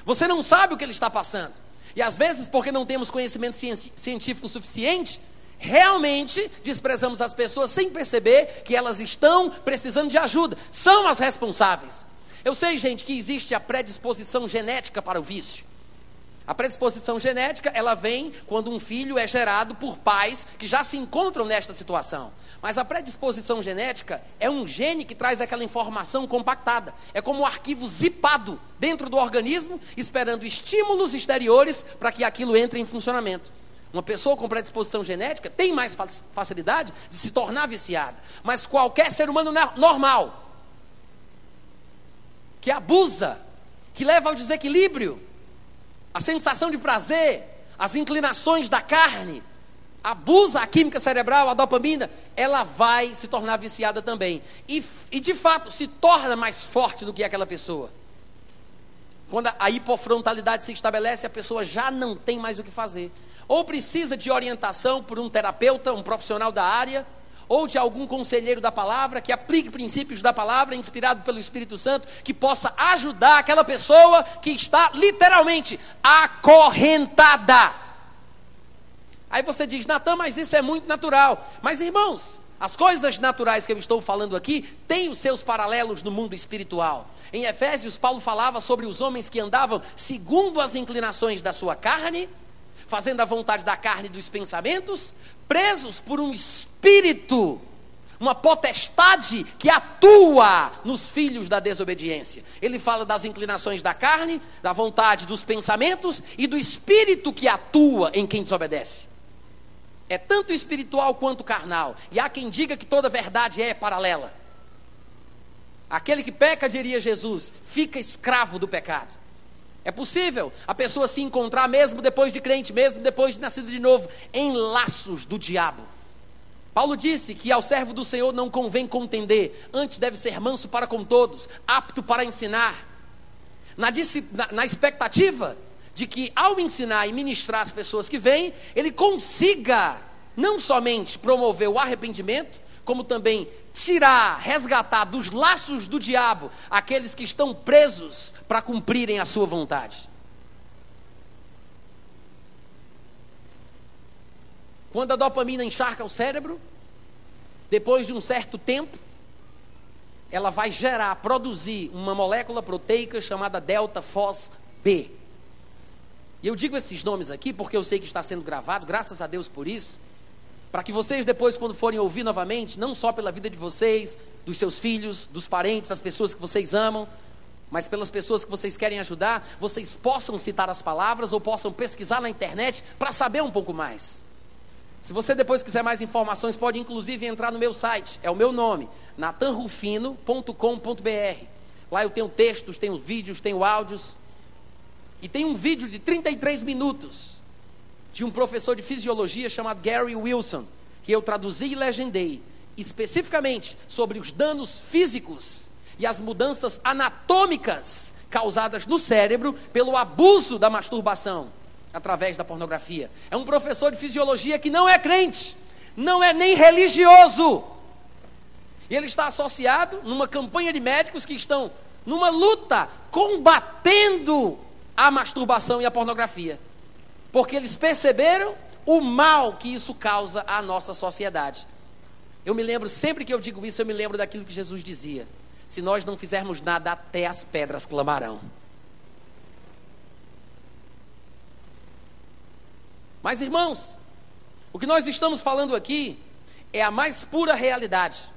Você não sabe o que ele está passando. E às vezes, porque não temos conhecimento científico suficiente, realmente desprezamos as pessoas sem perceber que elas estão precisando de ajuda. São as responsáveis. Eu sei, gente, que existe a predisposição genética para o vício. A predisposição genética, ela vem quando um filho é gerado por pais que já se encontram nesta situação. Mas a predisposição genética é um gene que traz aquela informação compactada. É como um arquivo zipado dentro do organismo, esperando estímulos exteriores para que aquilo entre em funcionamento. Uma pessoa com predisposição genética tem mais facilidade de se tornar viciada. Mas qualquer ser humano normal, que abusa, que leva ao desequilíbrio, a sensação de prazer, as inclinações da carne, abusa a química cerebral, a dopamina, ela vai se tornar viciada também. E, e de fato se torna mais forte do que aquela pessoa. Quando a hipofrontalidade se estabelece, a pessoa já não tem mais o que fazer ou precisa de orientação por um terapeuta, um profissional da área, ou de algum conselheiro da palavra que aplique princípios da palavra, inspirado pelo Espírito Santo, que possa ajudar aquela pessoa que está literalmente acorrentada. Aí você diz, Natan, mas isso é muito natural. Mas irmãos, as coisas naturais que eu estou falando aqui têm os seus paralelos no mundo espiritual. Em Efésios, Paulo falava sobre os homens que andavam segundo as inclinações da sua carne fazendo a vontade da carne e dos pensamentos, presos por um espírito, uma potestade que atua nos filhos da desobediência. Ele fala das inclinações da carne, da vontade dos pensamentos e do espírito que atua em quem desobedece. É tanto espiritual quanto carnal. E há quem diga que toda verdade é paralela. Aquele que peca, diria Jesus, fica escravo do pecado. É possível a pessoa se encontrar, mesmo depois de crente, mesmo depois de nascido de novo, em laços do diabo. Paulo disse que ao servo do Senhor não convém contender, antes deve ser manso para com todos, apto para ensinar. Na, na, na expectativa de que ao ensinar e ministrar as pessoas que vêm, ele consiga não somente promover o arrependimento, como também tirar, resgatar dos laços do diabo aqueles que estão presos para cumprirem a sua vontade. Quando a dopamina encharca o cérebro, depois de um certo tempo, ela vai gerar, produzir uma molécula proteica chamada delta fos B. E eu digo esses nomes aqui porque eu sei que está sendo gravado, graças a Deus por isso para que vocês depois, quando forem ouvir novamente, não só pela vida de vocês, dos seus filhos, dos parentes, das pessoas que vocês amam, mas pelas pessoas que vocês querem ajudar, vocês possam citar as palavras ou possam pesquisar na internet para saber um pouco mais. Se você depois quiser mais informações, pode inclusive entrar no meu site, é o meu nome, natanrufino.com.br. Lá eu tenho textos, tenho vídeos, tenho áudios. E tem um vídeo de 33 minutos de um professor de fisiologia chamado Gary Wilson, que eu traduzi e legendei, especificamente sobre os danos físicos e as mudanças anatômicas causadas no cérebro pelo abuso da masturbação através da pornografia. É um professor de fisiologia que não é crente, não é nem religioso. E ele está associado numa campanha de médicos que estão numa luta combatendo a masturbação e a pornografia. Porque eles perceberam o mal que isso causa à nossa sociedade. Eu me lembro, sempre que eu digo isso, eu me lembro daquilo que Jesus dizia: se nós não fizermos nada, até as pedras clamarão. Mas irmãos, o que nós estamos falando aqui é a mais pura realidade.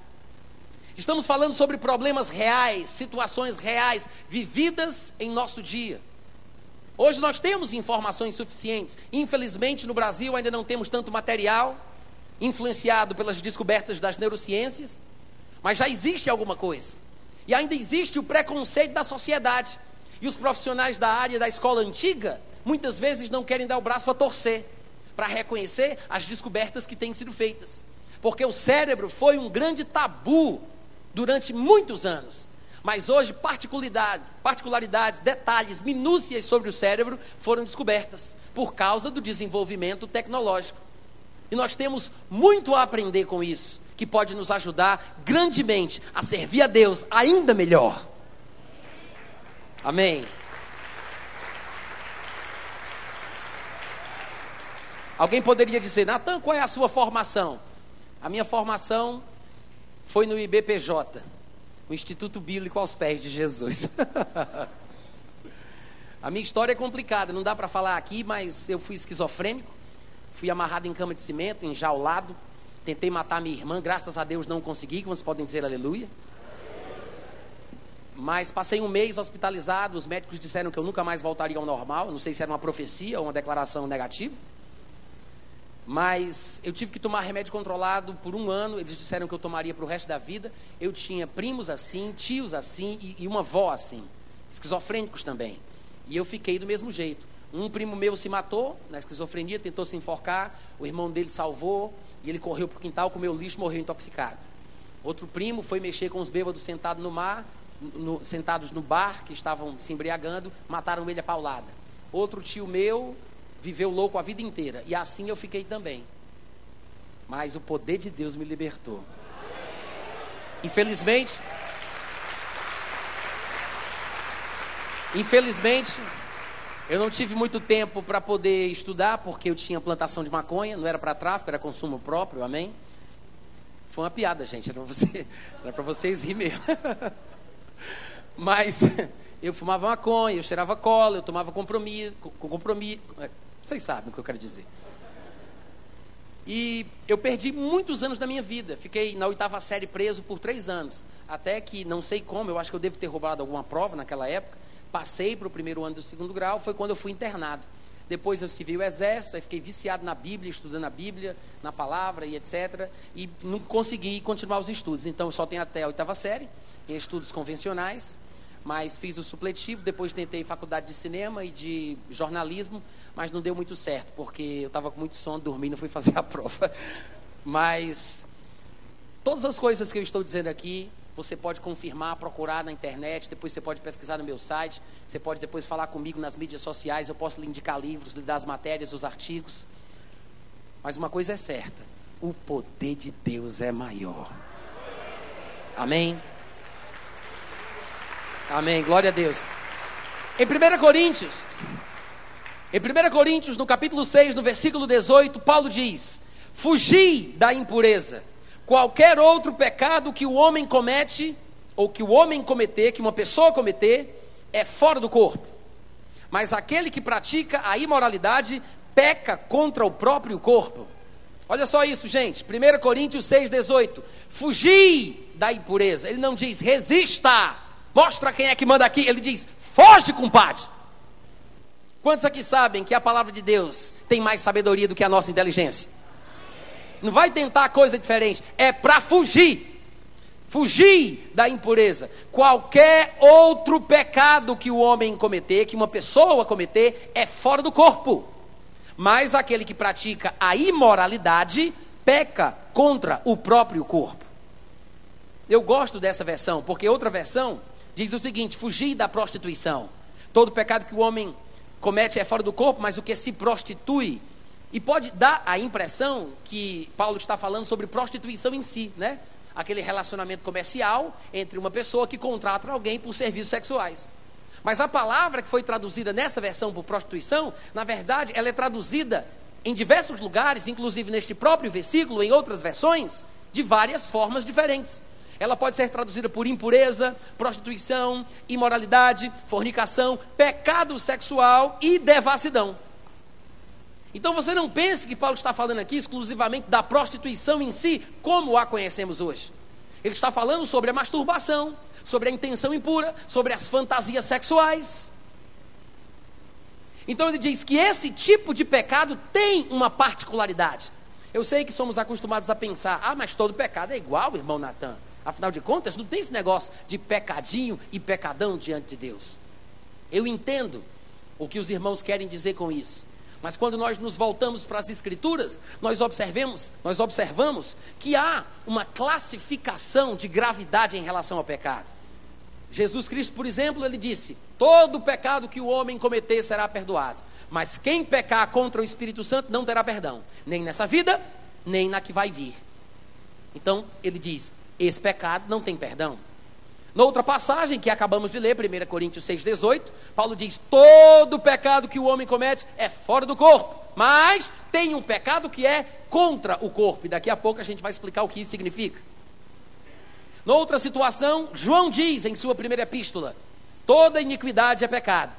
Estamos falando sobre problemas reais, situações reais, vividas em nosso dia. Hoje nós temos informações suficientes. Infelizmente, no Brasil ainda não temos tanto material influenciado pelas descobertas das neurociências, mas já existe alguma coisa. E ainda existe o preconceito da sociedade. E os profissionais da área da escola antiga muitas vezes não querem dar o braço para torcer, para reconhecer as descobertas que têm sido feitas. Porque o cérebro foi um grande tabu durante muitos anos. Mas hoje, particularidades, particularidades, detalhes, minúcias sobre o cérebro foram descobertas por causa do desenvolvimento tecnológico. E nós temos muito a aprender com isso, que pode nos ajudar grandemente a servir a Deus ainda melhor. Amém. Alguém poderia dizer, Natan, qual é a sua formação? A minha formação foi no IBPJ, o Instituto Bíblico aos Pés de Jesus. a minha história é complicada, não dá para falar aqui, mas eu fui esquizofrênico, fui amarrado em cama de cimento, enjaulado, tentei matar minha irmã, graças a Deus não consegui, como vocês podem dizer aleluia. Mas passei um mês hospitalizado, os médicos disseram que eu nunca mais voltaria ao normal, não sei se era uma profecia ou uma declaração negativa. Mas eu tive que tomar remédio controlado por um ano. Eles disseram que eu tomaria para o resto da vida. Eu tinha primos assim, tios assim e, e uma avó assim, esquizofrênicos também. E eu fiquei do mesmo jeito. Um primo meu se matou na esquizofrenia, tentou se enforcar. O irmão dele salvou e ele correu para o quintal, comeu lixo, morreu intoxicado. Outro primo foi mexer com os bêbados sentados no mar, no, sentados no bar, que estavam se embriagando, mataram ele a paulada. Outro tio meu viveu louco a vida inteira. E assim eu fiquei também. Mas o poder de Deus me libertou. Infelizmente. Infelizmente, eu não tive muito tempo para poder estudar, porque eu tinha plantação de maconha, não era para tráfico, era consumo próprio, amém? Foi uma piada, gente, era para você, vocês rir mesmo. Mas eu fumava maconha, eu cheirava cola, eu tomava compromisso, compromisso, vocês sabem o que eu quero dizer. E eu perdi muitos anos da minha vida. Fiquei na oitava série preso por três anos. Até que, não sei como, eu acho que eu devo ter roubado alguma prova naquela época. Passei para o primeiro ano do segundo grau, foi quando eu fui internado. Depois eu servi o exército, aí fiquei viciado na Bíblia, estudando a Bíblia, na palavra e etc. E não consegui continuar os estudos. Então eu só tenho até a oitava série, em estudos convencionais mas fiz o supletivo, depois tentei faculdade de cinema e de jornalismo, mas não deu muito certo, porque eu estava com muito sono, dormi, não fui fazer a prova. Mas todas as coisas que eu estou dizendo aqui, você pode confirmar, procurar na internet, depois você pode pesquisar no meu site, você pode depois falar comigo nas mídias sociais, eu posso lhe indicar livros, lhe dar as matérias, os artigos. Mas uma coisa é certa, o poder de Deus é maior. Amém? Amém. Glória a Deus. Em 1 Coríntios, em 1 Coríntios, no capítulo 6, no versículo 18, Paulo diz: Fugi da impureza. Qualquer outro pecado que o homem comete, ou que o homem cometer, que uma pessoa cometer, é fora do corpo. Mas aquele que pratica a imoralidade peca contra o próprio corpo. Olha só isso, gente. 1 Coríntios 6, 18. Fugi da impureza. Ele não diz resista Mostra quem é que manda aqui. Ele diz: foge, compadre. Quantos aqui sabem que a palavra de Deus tem mais sabedoria do que a nossa inteligência? Não vai tentar coisa diferente. É para fugir. Fugir da impureza. Qualquer outro pecado que o homem cometer, que uma pessoa cometer, é fora do corpo. Mas aquele que pratica a imoralidade peca contra o próprio corpo. Eu gosto dessa versão, porque outra versão diz o seguinte: fugir da prostituição. Todo pecado que o homem comete é fora do corpo, mas o que se prostitui. E pode dar a impressão que Paulo está falando sobre prostituição em si, né? Aquele relacionamento comercial entre uma pessoa que contrata alguém por serviços sexuais. Mas a palavra que foi traduzida nessa versão por prostituição, na verdade, ela é traduzida em diversos lugares, inclusive neste próprio versículo, em outras versões, de várias formas diferentes. Ela pode ser traduzida por impureza, prostituição, imoralidade, fornicação, pecado sexual e devassidão. Então você não pense que Paulo está falando aqui exclusivamente da prostituição em si, como a conhecemos hoje. Ele está falando sobre a masturbação, sobre a intenção impura, sobre as fantasias sexuais. Então ele diz que esse tipo de pecado tem uma particularidade. Eu sei que somos acostumados a pensar, ah, mas todo pecado é igual, irmão Natan. Afinal de contas, não tem esse negócio de pecadinho e pecadão diante de Deus. Eu entendo o que os irmãos querem dizer com isso. Mas quando nós nos voltamos para as escrituras, nós observemos, nós observamos que há uma classificação de gravidade em relação ao pecado. Jesus Cristo, por exemplo, ele disse: "Todo pecado que o homem cometer será perdoado, mas quem pecar contra o Espírito Santo não terá perdão, nem nessa vida, nem na que vai vir." Então, ele diz: esse pecado não tem perdão. Noutra passagem que acabamos de ler, 1 Coríntios 6,18, Paulo diz: todo pecado que o homem comete é fora do corpo, mas tem um pecado que é contra o corpo, e daqui a pouco a gente vai explicar o que isso significa. Noutra situação, João diz em sua primeira epístola: toda iniquidade é pecado,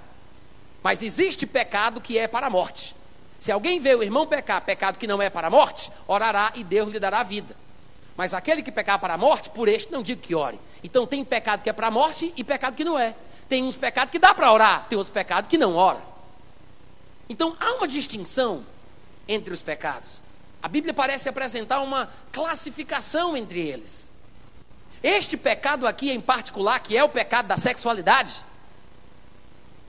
mas existe pecado que é para a morte. Se alguém vê o irmão pecar pecado que não é para a morte, orará e Deus lhe dará vida. Mas aquele que pecar para a morte, por este não digo que ore. Então tem pecado que é para a morte e pecado que não é. Tem uns pecados que dá para orar, tem outros pecados que não ora. Então há uma distinção entre os pecados. A Bíblia parece apresentar uma classificação entre eles. Este pecado aqui em particular, que é o pecado da sexualidade,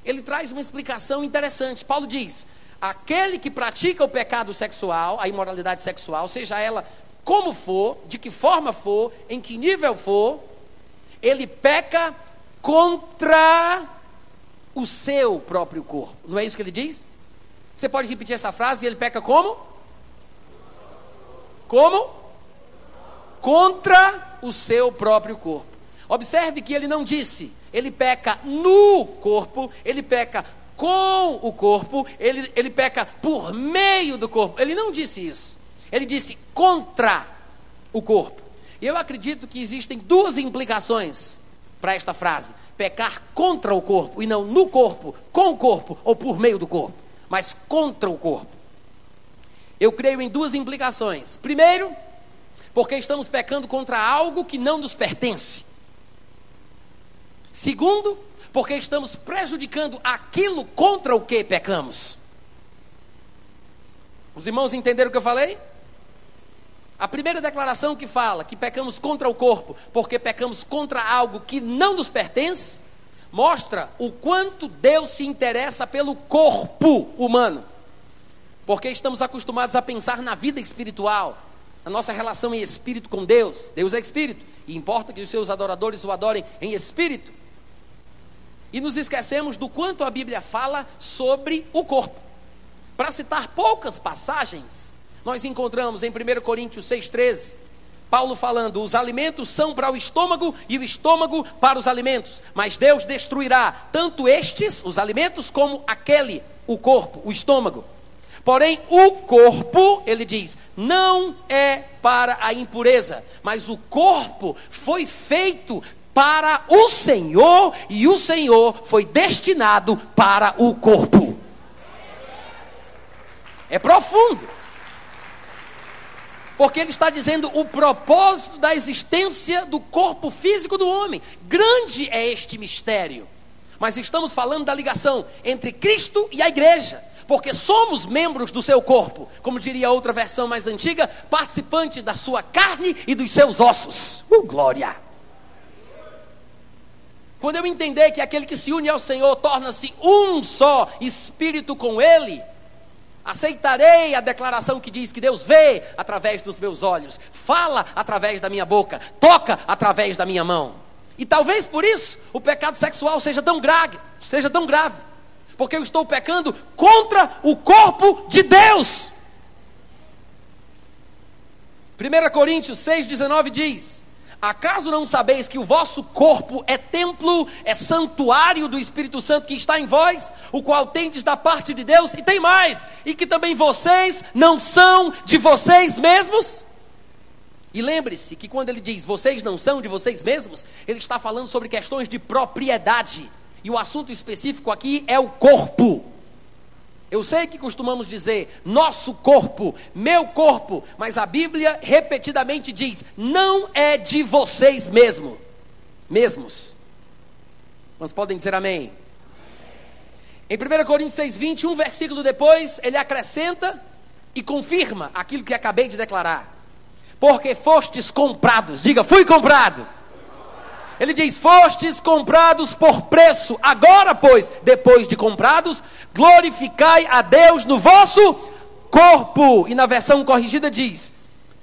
ele traz uma explicação interessante. Paulo diz: aquele que pratica o pecado sexual, a imoralidade sexual, seja ela como for, de que forma for, em que nível for, ele peca contra o seu próprio corpo. Não é isso que ele diz? Você pode repetir essa frase? Ele peca como? Como? Contra o seu próprio corpo. Observe que ele não disse, ele peca no corpo, ele peca com o corpo, ele, ele peca por meio do corpo. Ele não disse isso. Ele disse contra o corpo. E eu acredito que existem duas implicações para esta frase: pecar contra o corpo e não no corpo, com o corpo ou por meio do corpo, mas contra o corpo. Eu creio em duas implicações. Primeiro, porque estamos pecando contra algo que não nos pertence. Segundo, porque estamos prejudicando aquilo contra o que pecamos. Os irmãos entenderam o que eu falei? A primeira declaração que fala que pecamos contra o corpo, porque pecamos contra algo que não nos pertence, mostra o quanto Deus se interessa pelo corpo humano. Porque estamos acostumados a pensar na vida espiritual, na nossa relação em espírito com Deus. Deus é espírito, e importa que os seus adoradores o adorem em espírito. E nos esquecemos do quanto a Bíblia fala sobre o corpo. Para citar poucas passagens, nós encontramos em 1 Coríntios 6,13, Paulo falando: os alimentos são para o estômago e o estômago para os alimentos, mas Deus destruirá tanto estes, os alimentos, como aquele, o corpo, o estômago. Porém, o corpo, ele diz, não é para a impureza, mas o corpo foi feito para o Senhor e o Senhor foi destinado para o corpo. É profundo. Porque ele está dizendo o propósito da existência do corpo físico do homem. Grande é este mistério. Mas estamos falando da ligação entre Cristo e a igreja. Porque somos membros do seu corpo, como diria outra versão mais antiga, participantes da sua carne e dos seus ossos. Uh, glória! Quando eu entender que aquele que se une ao Senhor torna-se um só espírito com Ele, aceitarei a declaração que diz que Deus vê através dos meus olhos, fala através da minha boca, toca através da minha mão. E talvez por isso o pecado sexual seja tão grave, seja tão grave, porque eu estou pecando contra o corpo de Deus. 1 Coríntios 6,19 diz: Acaso não sabeis que o vosso corpo é templo, é santuário do Espírito Santo que está em vós, o qual tendes da parte de Deus, e tem mais, e que também vocês não são de vocês mesmos? E lembre-se que quando ele diz vocês não são de vocês mesmos, ele está falando sobre questões de propriedade. E o assunto específico aqui é o corpo. Eu sei que costumamos dizer nosso corpo, meu corpo, mas a Bíblia repetidamente diz: não é de vocês mesmo, mesmos. Mas podem dizer amém? Em 1 Coríntios 6,20, um versículo depois, ele acrescenta e confirma aquilo que acabei de declarar. Porque fostes comprados, diga, fui comprado ele diz: Fostes comprados por preço. Agora, pois, depois de comprados, glorificai a Deus no vosso corpo. E na versão corrigida diz: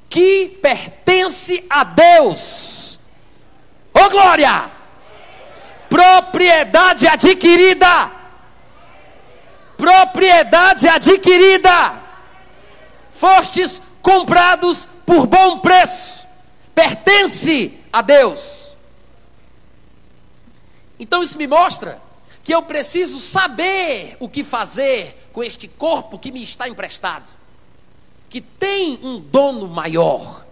Que pertence a Deus. Ô oh, glória! Propriedade adquirida. Propriedade adquirida. Fostes comprados por bom preço. Pertence a Deus. Então isso me mostra que eu preciso saber o que fazer com este corpo que me está emprestado, que tem um dono maior.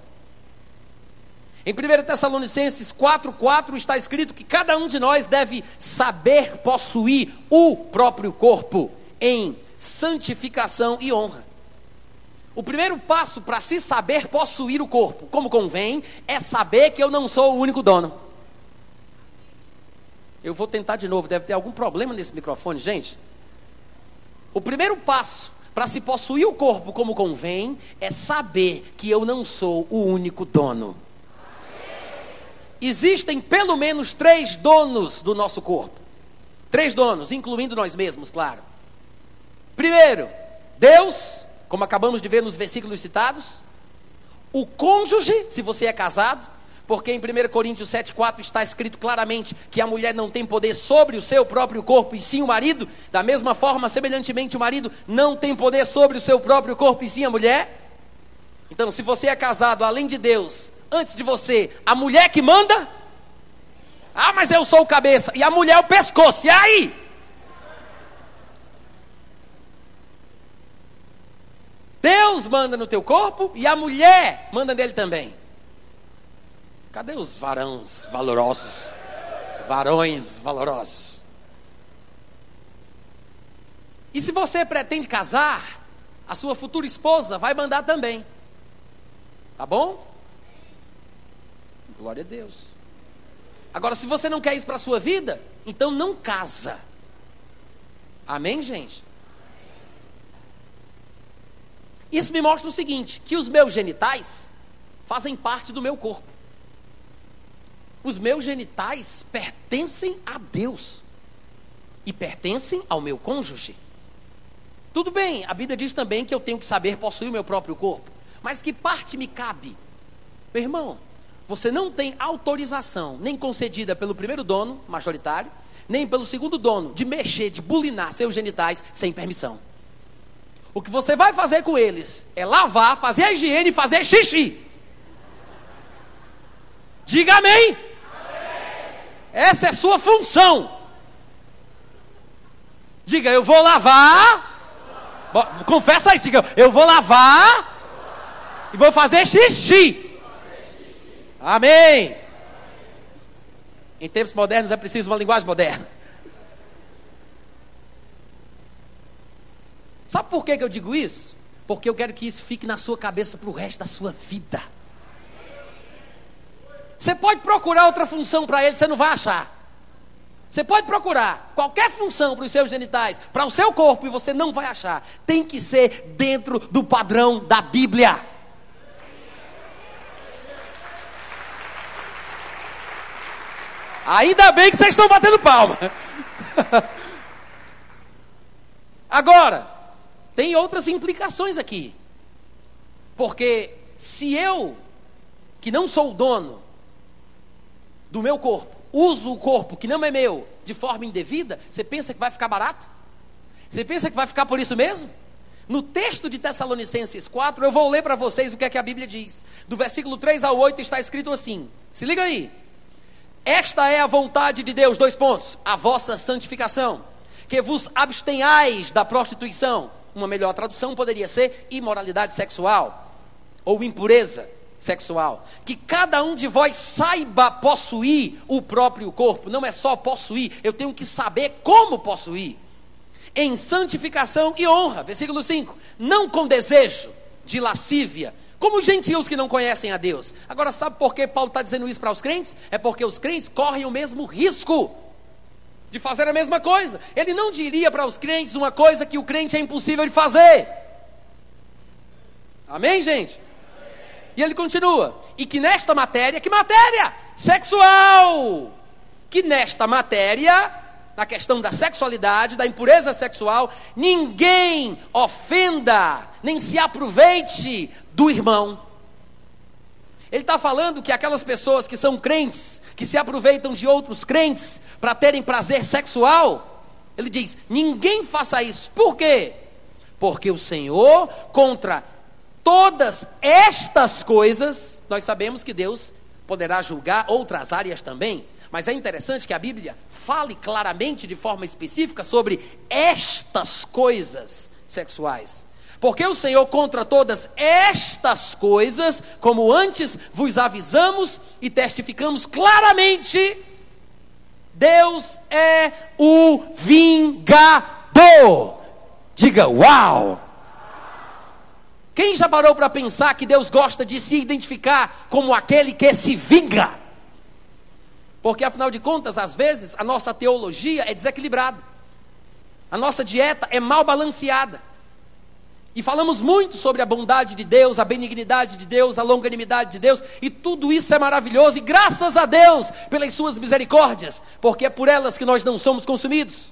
Em 1 Tessalonicenses 4,4 está escrito que cada um de nós deve saber possuir o próprio corpo em santificação e honra. O primeiro passo para se saber possuir o corpo, como convém, é saber que eu não sou o único dono. Eu vou tentar de novo, deve ter algum problema nesse microfone, gente. O primeiro passo para se possuir o corpo como convém é saber que eu não sou o único dono. Existem pelo menos três donos do nosso corpo. Três donos, incluindo nós mesmos, claro. Primeiro, Deus, como acabamos de ver nos versículos citados. O cônjuge, se você é casado porque em 1 Coríntios 7,4 está escrito claramente que a mulher não tem poder sobre o seu próprio corpo, e sim o marido. Da mesma forma, semelhantemente, o marido não tem poder sobre o seu próprio corpo, e sim a mulher. Então, se você é casado, além de Deus, antes de você, a mulher que manda. Ah, mas eu sou o cabeça, e a mulher é o pescoço, e aí? Deus manda no teu corpo e a mulher manda nele também. Cadê os varões valorosos? Varões valorosos. E se você pretende casar, a sua futura esposa vai mandar também. Tá bom? Glória a Deus. Agora, se você não quer isso para a sua vida, então não casa. Amém, gente? Isso me mostra o seguinte: que os meus genitais fazem parte do meu corpo. Os meus genitais pertencem a Deus e pertencem ao meu cônjuge. Tudo bem, a Bíblia diz também que eu tenho que saber possuir o meu próprio corpo, mas que parte me cabe? Meu irmão, você não tem autorização, nem concedida pelo primeiro dono, majoritário, nem pelo segundo dono, de mexer, de bulinar seus genitais sem permissão. O que você vai fazer com eles é lavar, fazer a higiene e fazer xixi. Diga amém. Essa é sua função. Diga, eu vou lavar. Confessa isso, diga, eu vou lavar e vou fazer xixi. Amém. Em tempos modernos é preciso uma linguagem moderna. Sabe por que, que eu digo isso? Porque eu quero que isso fique na sua cabeça para o resto da sua vida. Você pode procurar outra função para ele, você não vai achar. Você pode procurar qualquer função para os seus genitais, para o seu corpo, e você não vai achar. Tem que ser dentro do padrão da Bíblia. Ainda bem que vocês estão batendo palma. Agora, tem outras implicações aqui. Porque se eu, que não sou o dono do meu corpo, uso o corpo que não é meu de forma indevida, você pensa que vai ficar barato? Você pensa que vai ficar por isso mesmo? No texto de Tessalonicenses 4, eu vou ler para vocês o que é que a Bíblia diz. Do versículo 3 ao 8 está escrito assim: se liga aí. Esta é a vontade de Deus, dois pontos, a vossa santificação, que vos abstenhais da prostituição. Uma melhor tradução poderia ser imoralidade sexual ou impureza sexual. Que cada um de vós saiba possuir o próprio corpo. Não é só possuir, eu tenho que saber como possuir. Em santificação e honra. Versículo 5. Não com desejo de lascívia, como os gentios que não conhecem a Deus. Agora, sabe por que Paulo está dizendo isso para os crentes? É porque os crentes correm o mesmo risco de fazer a mesma coisa. Ele não diria para os crentes uma coisa que o crente é impossível de fazer. Amém, gente? E ele continua: e que nesta matéria, que matéria? Sexual! Que nesta matéria, na questão da sexualidade, da impureza sexual, ninguém ofenda, nem se aproveite do irmão. Ele está falando que aquelas pessoas que são crentes, que se aproveitam de outros crentes para terem prazer sexual, ele diz: ninguém faça isso. Por quê? Porque o Senhor, contra todas estas coisas, nós sabemos que Deus poderá julgar outras áreas também, mas é interessante que a Bíblia fale claramente, de forma específica, sobre estas coisas sexuais. Porque o Senhor, contra todas estas coisas, como antes vos avisamos e testificamos claramente, Deus é o vingador. Diga uau! Quem já parou para pensar que Deus gosta de se identificar como aquele que se vinga? Porque afinal de contas, às vezes, a nossa teologia é desequilibrada, a nossa dieta é mal balanceada. E falamos muito sobre a bondade de Deus, a benignidade de Deus, a longanimidade de Deus, e tudo isso é maravilhoso, e graças a Deus pelas suas misericórdias, porque é por elas que nós não somos consumidos.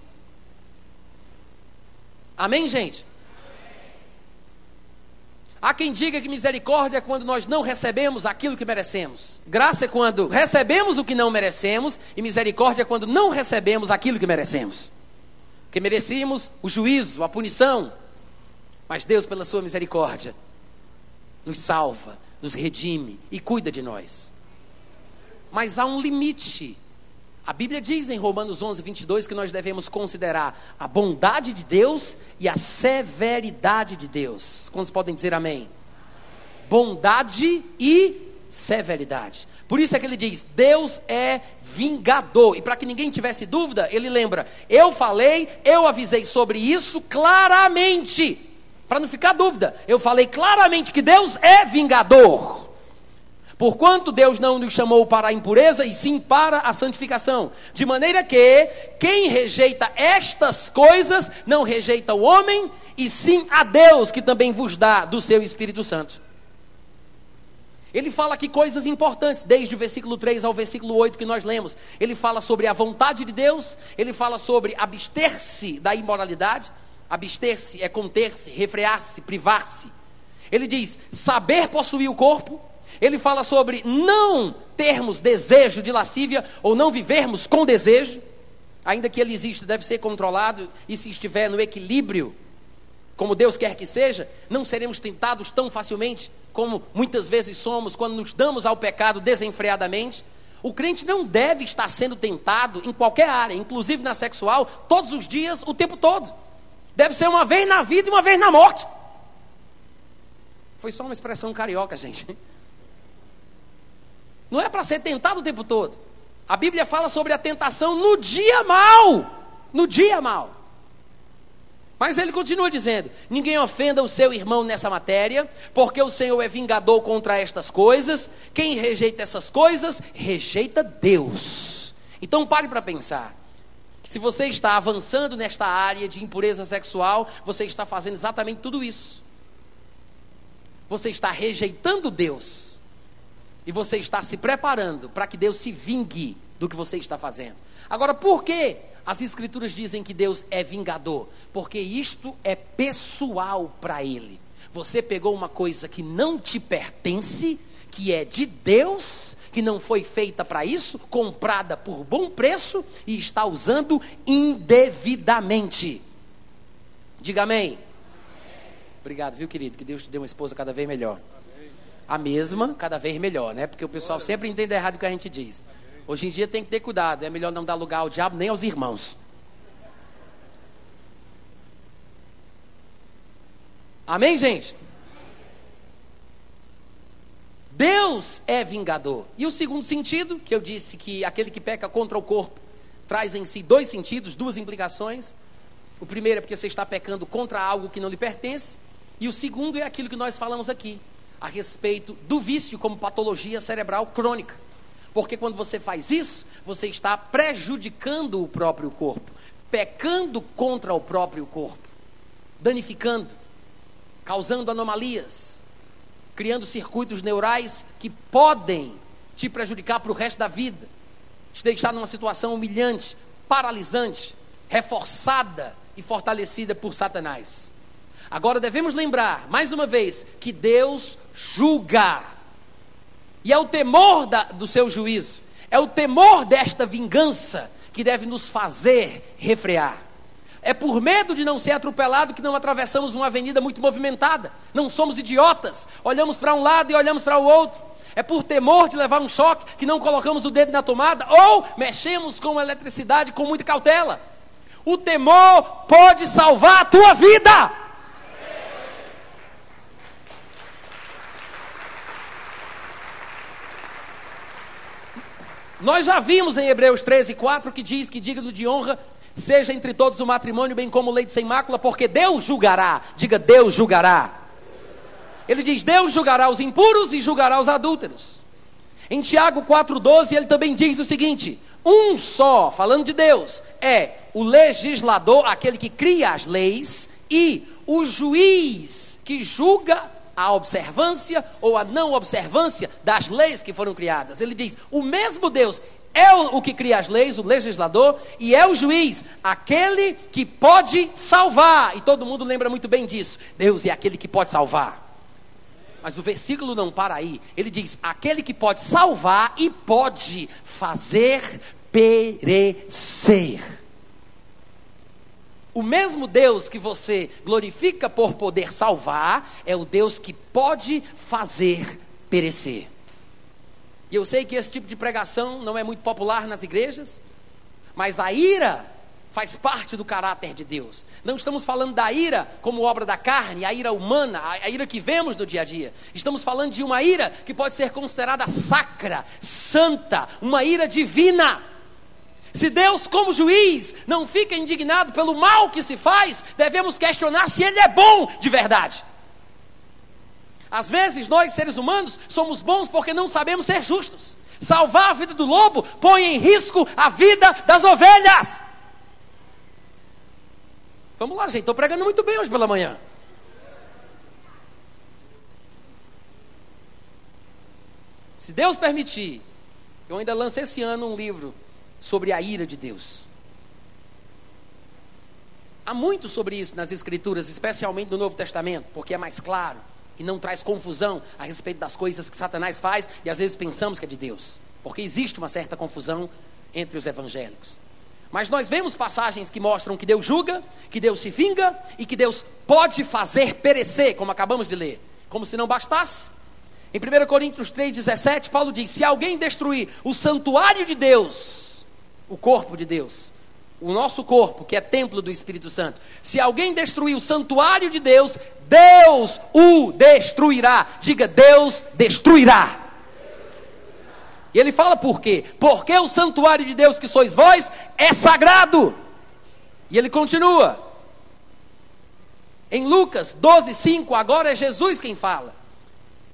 Amém, gente? Há quem diga que misericórdia é quando nós não recebemos aquilo que merecemos. Graça é quando recebemos o que não merecemos, e misericórdia é quando não recebemos aquilo que merecemos. Que merecíamos o juízo, a punição, mas Deus, pela sua misericórdia, nos salva, nos redime e cuida de nós. Mas há um limite. A Bíblia diz em Romanos 11, 22 que nós devemos considerar a bondade de Deus e a severidade de Deus. Quantos podem dizer amém? Bondade e severidade. Por isso é que ele diz: Deus é vingador. E para que ninguém tivesse dúvida, ele lembra: eu falei, eu avisei sobre isso claramente. Para não ficar dúvida, eu falei claramente que Deus é vingador. Porquanto Deus não nos chamou para a impureza, e sim para a santificação. De maneira que quem rejeita estas coisas, não rejeita o homem, e sim a Deus, que também vos dá do seu Espírito Santo. Ele fala aqui coisas importantes, desde o versículo 3 ao versículo 8 que nós lemos. Ele fala sobre a vontade de Deus, ele fala sobre abster-se da imoralidade, Abster-se é conter-se, refrear-se, privar-se. Ele diz saber possuir o corpo. Ele fala sobre não termos desejo de lascívia ou não vivermos com desejo. Ainda que ele exista, deve ser controlado e se estiver no equilíbrio, como Deus quer que seja, não seremos tentados tão facilmente como muitas vezes somos quando nos damos ao pecado desenfreadamente. O crente não deve estar sendo tentado em qualquer área, inclusive na sexual, todos os dias, o tempo todo. Deve ser uma vez na vida e uma vez na morte. Foi só uma expressão carioca, gente. Não é para ser tentado o tempo todo. A Bíblia fala sobre a tentação no dia mal. No dia mal. Mas ele continua dizendo: ninguém ofenda o seu irmão nessa matéria, porque o Senhor é vingador contra estas coisas. Quem rejeita essas coisas, rejeita Deus. Então pare para pensar. Se você está avançando nesta área de impureza sexual, você está fazendo exatamente tudo isso. Você está rejeitando Deus. E você está se preparando para que Deus se vingue do que você está fazendo. Agora, por que as Escrituras dizem que Deus é vingador? Porque isto é pessoal para Ele. Você pegou uma coisa que não te pertence, que é de Deus, que não foi feita para isso, comprada por bom preço e está usando indevidamente. Diga amém. Obrigado, viu, querido? Que Deus te dê uma esposa cada vez melhor. A mesma, cada vez melhor, né? Porque o pessoal sempre entende errado o que a gente diz. Hoje em dia tem que ter cuidado, é melhor não dar lugar ao diabo nem aos irmãos. Amém, gente? Deus é vingador. E o segundo sentido, que eu disse que aquele que peca contra o corpo traz em si dois sentidos, duas implicações. O primeiro é porque você está pecando contra algo que não lhe pertence. E o segundo é aquilo que nós falamos aqui, a respeito do vício como patologia cerebral crônica. Porque quando você faz isso, você está prejudicando o próprio corpo, pecando contra o próprio corpo, danificando, causando anomalias, criando circuitos neurais que podem te prejudicar para o resto da vida, te deixar numa situação humilhante, paralisante, reforçada e fortalecida por Satanás. Agora devemos lembrar, mais uma vez, que Deus julga e é o temor da, do seu juízo, é o temor desta vingança que deve nos fazer refrear. É por medo de não ser atropelado que não atravessamos uma avenida muito movimentada. Não somos idiotas, olhamos para um lado e olhamos para o outro. É por temor de levar um choque que não colocamos o dedo na tomada ou mexemos com a eletricidade com muita cautela. O temor pode salvar a tua vida. Nós já vimos em Hebreus 13, 4 que diz que digno de honra seja entre todos o matrimônio, bem como o leito sem mácula, porque Deus julgará. Diga, Deus julgará. Ele diz: Deus julgará os impuros e julgará os adúlteros. Em Tiago 4,12, ele também diz o seguinte: um só, falando de Deus, é o legislador, aquele que cria as leis, e o juiz que julga a observância ou a não observância das leis que foram criadas. Ele diz: o mesmo Deus é o, que cria as leis, o legislador, e é o juiz, aquele que pode salvar. E todo mundo lembra muito bem disso. Deus é aquele que pode salvar. Mas o versículo não para aí. Ele diz: aquele que pode salvar e pode fazer perecer. O mesmo Deus que você glorifica por poder salvar é o Deus que pode fazer perecer. E eu sei que esse tipo de pregação não é muito popular nas igrejas, mas a ira faz parte do caráter de Deus. Não estamos falando da ira como obra da carne, a ira humana, a ira que vemos no dia a dia. Estamos falando de uma ira que pode ser considerada sacra, santa, uma ira divina. Se Deus, como juiz, não fica indignado pelo mal que se faz, devemos questionar se Ele é bom de verdade. Às vezes, nós, seres humanos, somos bons porque não sabemos ser justos. Salvar a vida do lobo põe em risco a vida das ovelhas. Vamos lá, gente, estou pregando muito bem hoje pela manhã. Se Deus permitir, eu ainda lancei esse ano um livro sobre a ira de Deus. Há muito sobre isso nas Escrituras, especialmente no Novo Testamento, porque é mais claro e não traz confusão a respeito das coisas que Satanás faz e às vezes pensamos que é de Deus, porque existe uma certa confusão entre os evangélicos. Mas nós vemos passagens que mostram que Deus julga, que Deus se vinga e que Deus pode fazer perecer, como acabamos de ler. Como se não bastasse. Em 1 Coríntios 3,17, Paulo diz: Se alguém destruir o santuário de Deus, o corpo de Deus, o nosso corpo, que é templo do Espírito Santo. Se alguém destruir o santuário de Deus, Deus o destruirá. Diga, Deus destruirá. E ele fala por quê? Porque o santuário de Deus que sois vós é sagrado. E ele continua: Em Lucas 12, 5, agora é Jesus quem fala.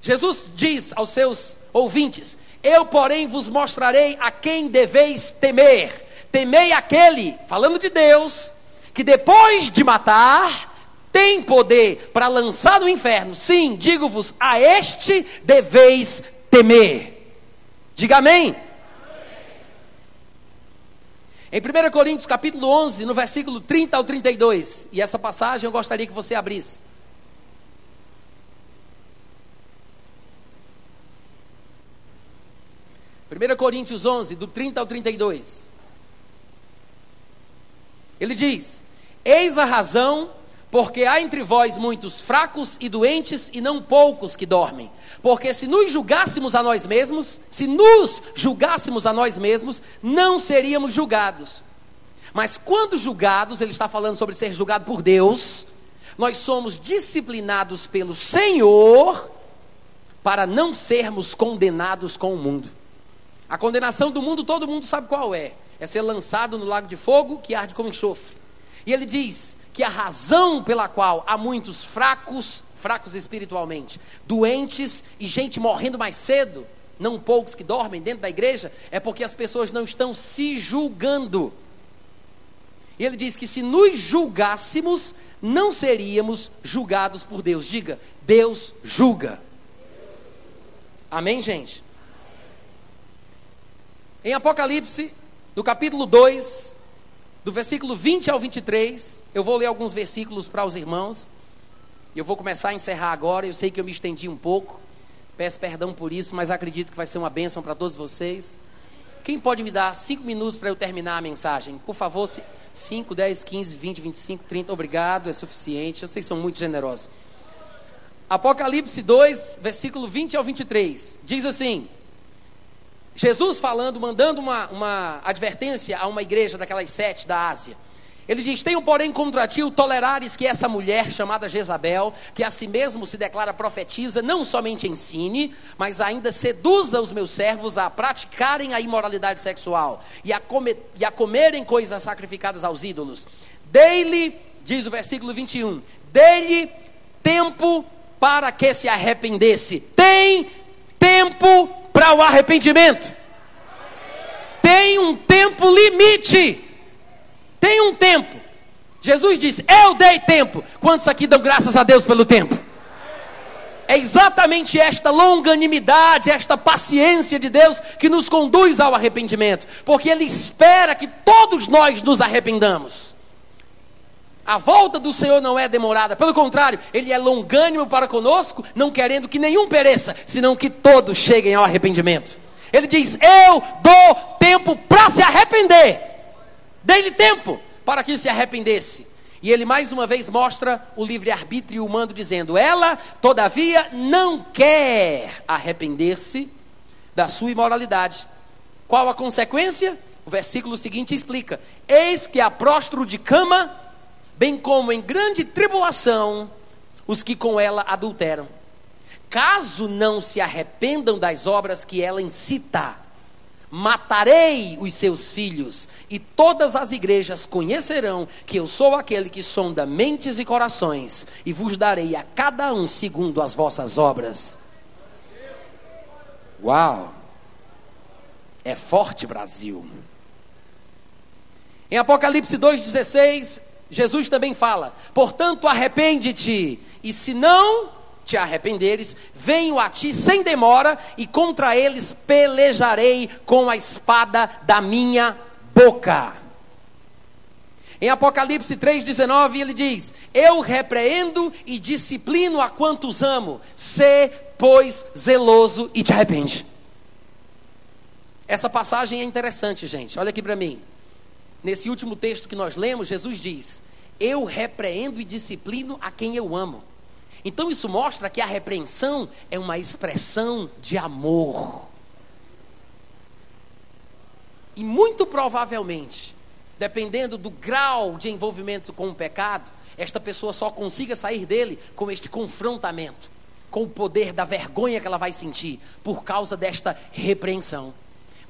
Jesus diz aos seus ouvintes: Eu, porém, vos mostrarei a quem deveis temer. Temei aquele, falando de Deus, que depois de matar, tem poder para lançar no inferno. Sim, digo-vos, a este deveis temer. Diga amém. Em 1 Coríntios capítulo 11, no versículo 30 ao 32, e essa passagem eu gostaria que você abrisse. 1 Coríntios 11, do 30 ao 32. Ele diz: Eis a razão, porque há entre vós muitos fracos e doentes, e não poucos que dormem. Porque se nos julgássemos a nós mesmos, se nos julgássemos a nós mesmos, não seríamos julgados. Mas quando julgados, ele está falando sobre ser julgado por Deus, nós somos disciplinados pelo Senhor para não sermos condenados com o mundo. A condenação do mundo, todo mundo sabe qual é: é ser lançado no lago de fogo que arde como enxofre. E ele diz que a razão pela qual há muitos fracos, fracos espiritualmente, doentes e gente morrendo mais cedo, não poucos que dormem dentro da igreja, é porque as pessoas não estão se julgando. E ele diz que se nos julgássemos, não seríamos julgados por Deus. Diga, Deus julga. Amém, gente? Em Apocalipse, no capítulo 2, do versículo 20 ao 23, eu vou ler alguns versículos para os irmãos. Eu vou começar a encerrar agora. Eu sei que eu me estendi um pouco. Peço perdão por isso, mas acredito que vai ser uma bênção para todos vocês. Quem pode me dar cinco minutos para eu terminar a mensagem? Por favor, 5, 10, 15, 20, 25, 30. Obrigado, é suficiente. Vocês são muito generosos. Apocalipse 2, versículo 20 ao 23. Diz assim: Jesus falando, mandando uma, uma advertência a uma igreja daquelas sete da Ásia. Ele diz: Tenho, porém, contra ti o tolerares que essa mulher chamada Jezabel, que a si mesmo se declara profetiza, não somente ensine, mas ainda seduza os meus servos a praticarem a imoralidade sexual e a, comer, e a comerem coisas sacrificadas aos ídolos. Dei-lhe, diz o versículo 21, dei-lhe tempo para que se arrependesse. Tem tempo para o arrependimento. Tem um tempo limite. Tem um tempo. Jesus disse: Eu dei tempo. Quantos aqui dão graças a Deus pelo tempo? É exatamente esta longanimidade, esta paciência de Deus que nos conduz ao arrependimento, porque Ele espera que todos nós nos arrependamos. A volta do Senhor não é demorada, pelo contrário, Ele é longânimo para conosco, não querendo que nenhum pereça, senão que todos cheguem ao arrependimento. Ele diz: Eu dou tempo para se arrepender. Dei-lhe tempo para que se arrependesse. E ele mais uma vez mostra o livre-arbítrio humano, dizendo: Ela, todavia, não quer arrepender-se da sua imoralidade. Qual a consequência? O versículo seguinte explica: Eis que a próstro de cama bem como em grande tribulação os que com ela adulteram. Caso não se arrependam das obras que ela incita, matarei os seus filhos, e todas as igrejas conhecerão que eu sou aquele que sonda mentes e corações, e vos darei a cada um segundo as vossas obras. Uau! É forte, Brasil. Em Apocalipse 2,16, Jesus também fala: portanto, arrepende-te, e se não te arrependeres, venho a ti sem demora, e contra eles pelejarei com a espada da minha boca. Em Apocalipse 3,19 ele diz: Eu repreendo e disciplino a quantos amo, sê, pois, zeloso e te arrepende. Essa passagem é interessante, gente. Olha aqui para mim. Nesse último texto que nós lemos, Jesus diz: Eu repreendo e disciplino a quem eu amo. Então isso mostra que a repreensão é uma expressão de amor. E muito provavelmente, dependendo do grau de envolvimento com o pecado, esta pessoa só consiga sair dele com este confrontamento, com o poder da vergonha que ela vai sentir por causa desta repreensão.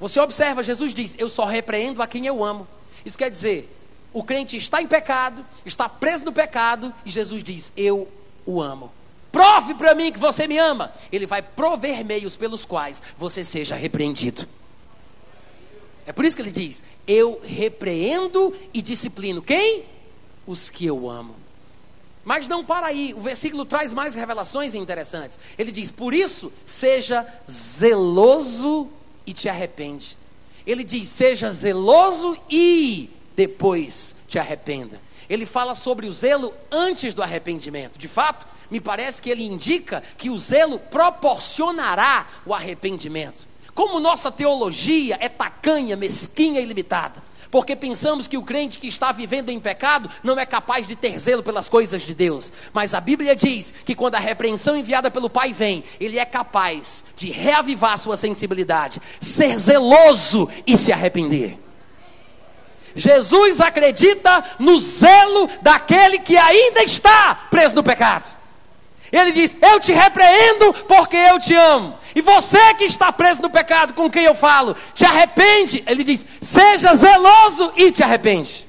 Você observa, Jesus diz: Eu só repreendo a quem eu amo. Isso quer dizer, o crente está em pecado, está preso no pecado, e Jesus diz: Eu o amo. Prove para mim que você me ama. Ele vai prover meios pelos quais você seja repreendido. É por isso que ele diz: Eu repreendo e disciplino. Quem? Os que eu amo. Mas não para aí, o versículo traz mais revelações interessantes. Ele diz: Por isso, seja zeloso e te arrepende. Ele diz: Seja zeloso e depois te arrependa. Ele fala sobre o zelo antes do arrependimento. De fato, me parece que ele indica que o zelo proporcionará o arrependimento. Como nossa teologia é tacanha, mesquinha e limitada, porque pensamos que o crente que está vivendo em pecado não é capaz de ter zelo pelas coisas de Deus. Mas a Bíblia diz que quando a repreensão enviada pelo Pai vem, ele é capaz de reavivar sua sensibilidade, ser zeloso e se arrepender. Jesus acredita no zelo daquele que ainda está preso no pecado. Ele diz: Eu te repreendo porque eu te amo. E você que está preso no pecado, com quem eu falo, te arrepende. Ele diz: Seja zeloso e te arrepende.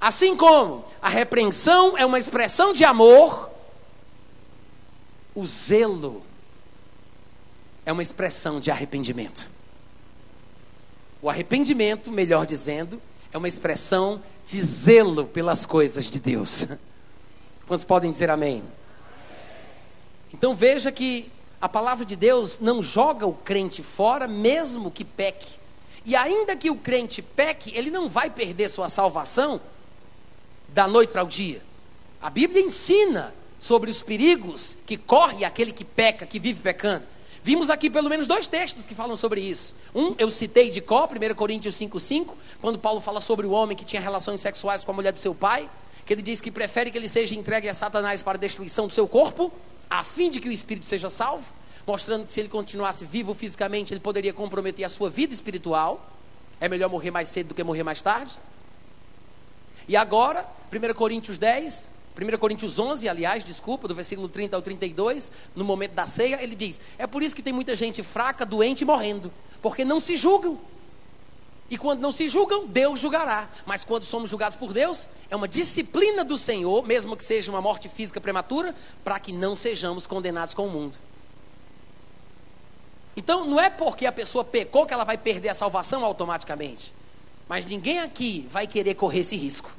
Assim como a repreensão é uma expressão de amor, o zelo é uma expressão de arrependimento. O arrependimento, melhor dizendo, é uma expressão de zelo pelas coisas de Deus. Quantos podem dizer amém? Então veja que a palavra de Deus não joga o crente fora, mesmo que peque. E ainda que o crente peque, ele não vai perder sua salvação da noite para o dia. A Bíblia ensina sobre os perigos que corre aquele que peca, que vive pecando. Vimos aqui pelo menos dois textos que falam sobre isso. Um, eu citei de Có, 1 Coríntios 5,5, quando Paulo fala sobre o homem que tinha relações sexuais com a mulher do seu pai, que ele diz que prefere que ele seja entregue a Satanás para a destruição do seu corpo, a fim de que o espírito seja salvo, mostrando que se ele continuasse vivo fisicamente, ele poderia comprometer a sua vida espiritual. É melhor morrer mais cedo do que morrer mais tarde. E agora, 1 Coríntios 10, 1 Coríntios 11, aliás, desculpa, do versículo 30 ao 32, no momento da ceia, ele diz: É por isso que tem muita gente fraca, doente e morrendo, porque não se julgam. E quando não se julgam, Deus julgará. Mas quando somos julgados por Deus, é uma disciplina do Senhor, mesmo que seja uma morte física prematura, para que não sejamos condenados com o mundo. Então, não é porque a pessoa pecou que ela vai perder a salvação automaticamente. Mas ninguém aqui vai querer correr esse risco.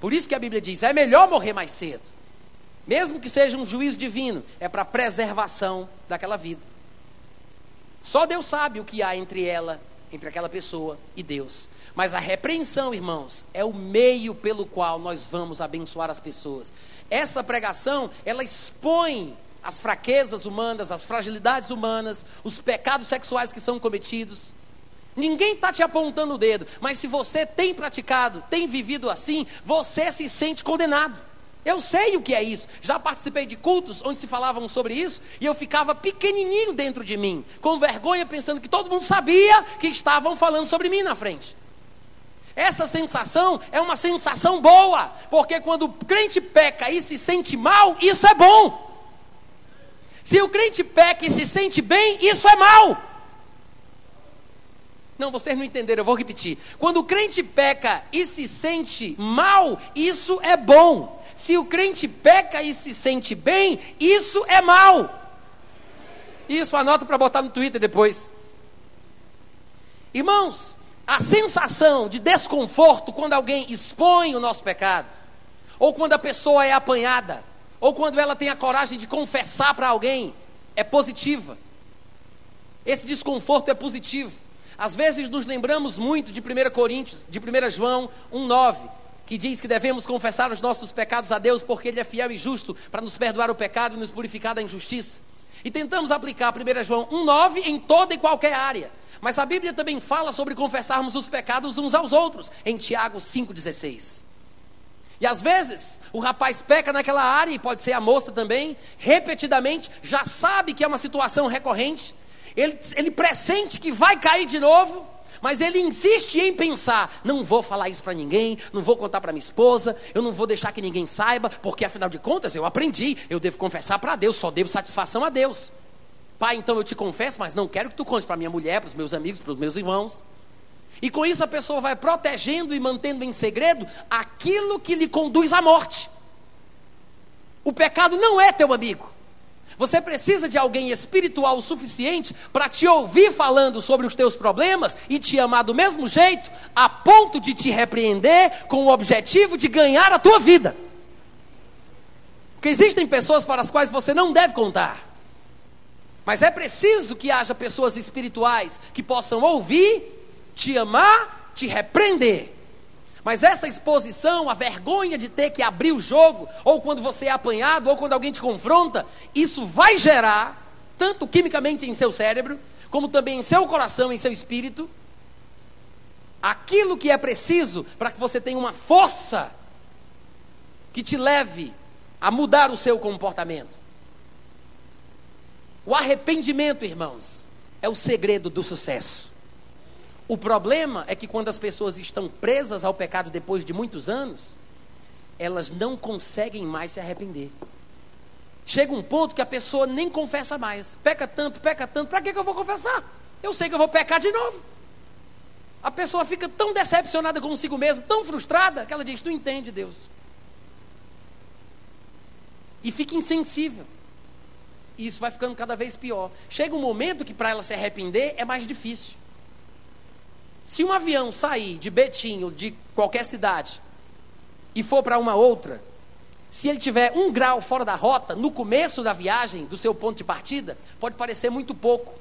Por isso que a Bíblia diz: é melhor morrer mais cedo. Mesmo que seja um juízo divino, é para preservação daquela vida. Só Deus sabe o que há entre ela, entre aquela pessoa e Deus. Mas a repreensão, irmãos, é o meio pelo qual nós vamos abençoar as pessoas. Essa pregação, ela expõe as fraquezas humanas, as fragilidades humanas, os pecados sexuais que são cometidos. Ninguém está te apontando o dedo, mas se você tem praticado, tem vivido assim, você se sente condenado. Eu sei o que é isso. Já participei de cultos onde se falavam sobre isso e eu ficava pequenininho dentro de mim, com vergonha, pensando que todo mundo sabia que estavam falando sobre mim na frente. Essa sensação é uma sensação boa, porque quando o crente peca e se sente mal, isso é bom. Se o crente peca e se sente bem, isso é mal. Não, vocês não entenderam, eu vou repetir. Quando o crente peca e se sente mal, isso é bom. Se o crente peca e se sente bem, isso é mal. Isso anota para botar no Twitter depois. Irmãos, a sensação de desconforto quando alguém expõe o nosso pecado, ou quando a pessoa é apanhada, ou quando ela tem a coragem de confessar para alguém, é positiva. Esse desconforto é positivo. Às vezes nos lembramos muito de 1 Coríntios, de 1 João 1,9, que diz que devemos confessar os nossos pecados a Deus, porque Ele é fiel e justo para nos perdoar o pecado e nos purificar da injustiça. E tentamos aplicar 1 João 1,9 em toda e qualquer área. Mas a Bíblia também fala sobre confessarmos os pecados uns aos outros, em Tiago 5,16. E às vezes, o rapaz peca naquela área, e pode ser a moça também, repetidamente, já sabe que é uma situação recorrente, ele, ele pressente que vai cair de novo, mas ele insiste em pensar: não vou falar isso para ninguém, não vou contar para minha esposa, eu não vou deixar que ninguém saiba, porque afinal de contas eu aprendi, eu devo confessar para Deus, só devo satisfação a Deus. Pai, então eu te confesso, mas não quero que tu conte para minha mulher, para os meus amigos, para os meus irmãos. E com isso a pessoa vai protegendo e mantendo em segredo aquilo que lhe conduz à morte. O pecado não é teu amigo. Você precisa de alguém espiritual o suficiente para te ouvir falando sobre os teus problemas e te amar do mesmo jeito, a ponto de te repreender com o objetivo de ganhar a tua vida. Porque existem pessoas para as quais você não deve contar. Mas é preciso que haja pessoas espirituais que possam ouvir, te amar, te repreender mas essa exposição, a vergonha de ter que abrir o jogo, ou quando você é apanhado, ou quando alguém te confronta, isso vai gerar, tanto quimicamente em seu cérebro, como também em seu coração, em seu espírito, aquilo que é preciso para que você tenha uma força que te leve a mudar o seu comportamento. O arrependimento, irmãos, é o segredo do sucesso. O problema é que quando as pessoas estão presas ao pecado depois de muitos anos, elas não conseguem mais se arrepender. Chega um ponto que a pessoa nem confessa mais. Peca tanto, peca tanto, para que, que eu vou confessar? Eu sei que eu vou pecar de novo. A pessoa fica tão decepcionada consigo mesmo, tão frustrada, que ela diz: Tu entende, Deus. E fica insensível. E isso vai ficando cada vez pior. Chega um momento que para ela se arrepender é mais difícil. Se um avião sair de Betim ou de qualquer cidade e for para uma outra, se ele tiver um grau fora da rota, no começo da viagem, do seu ponto de partida, pode parecer muito pouco.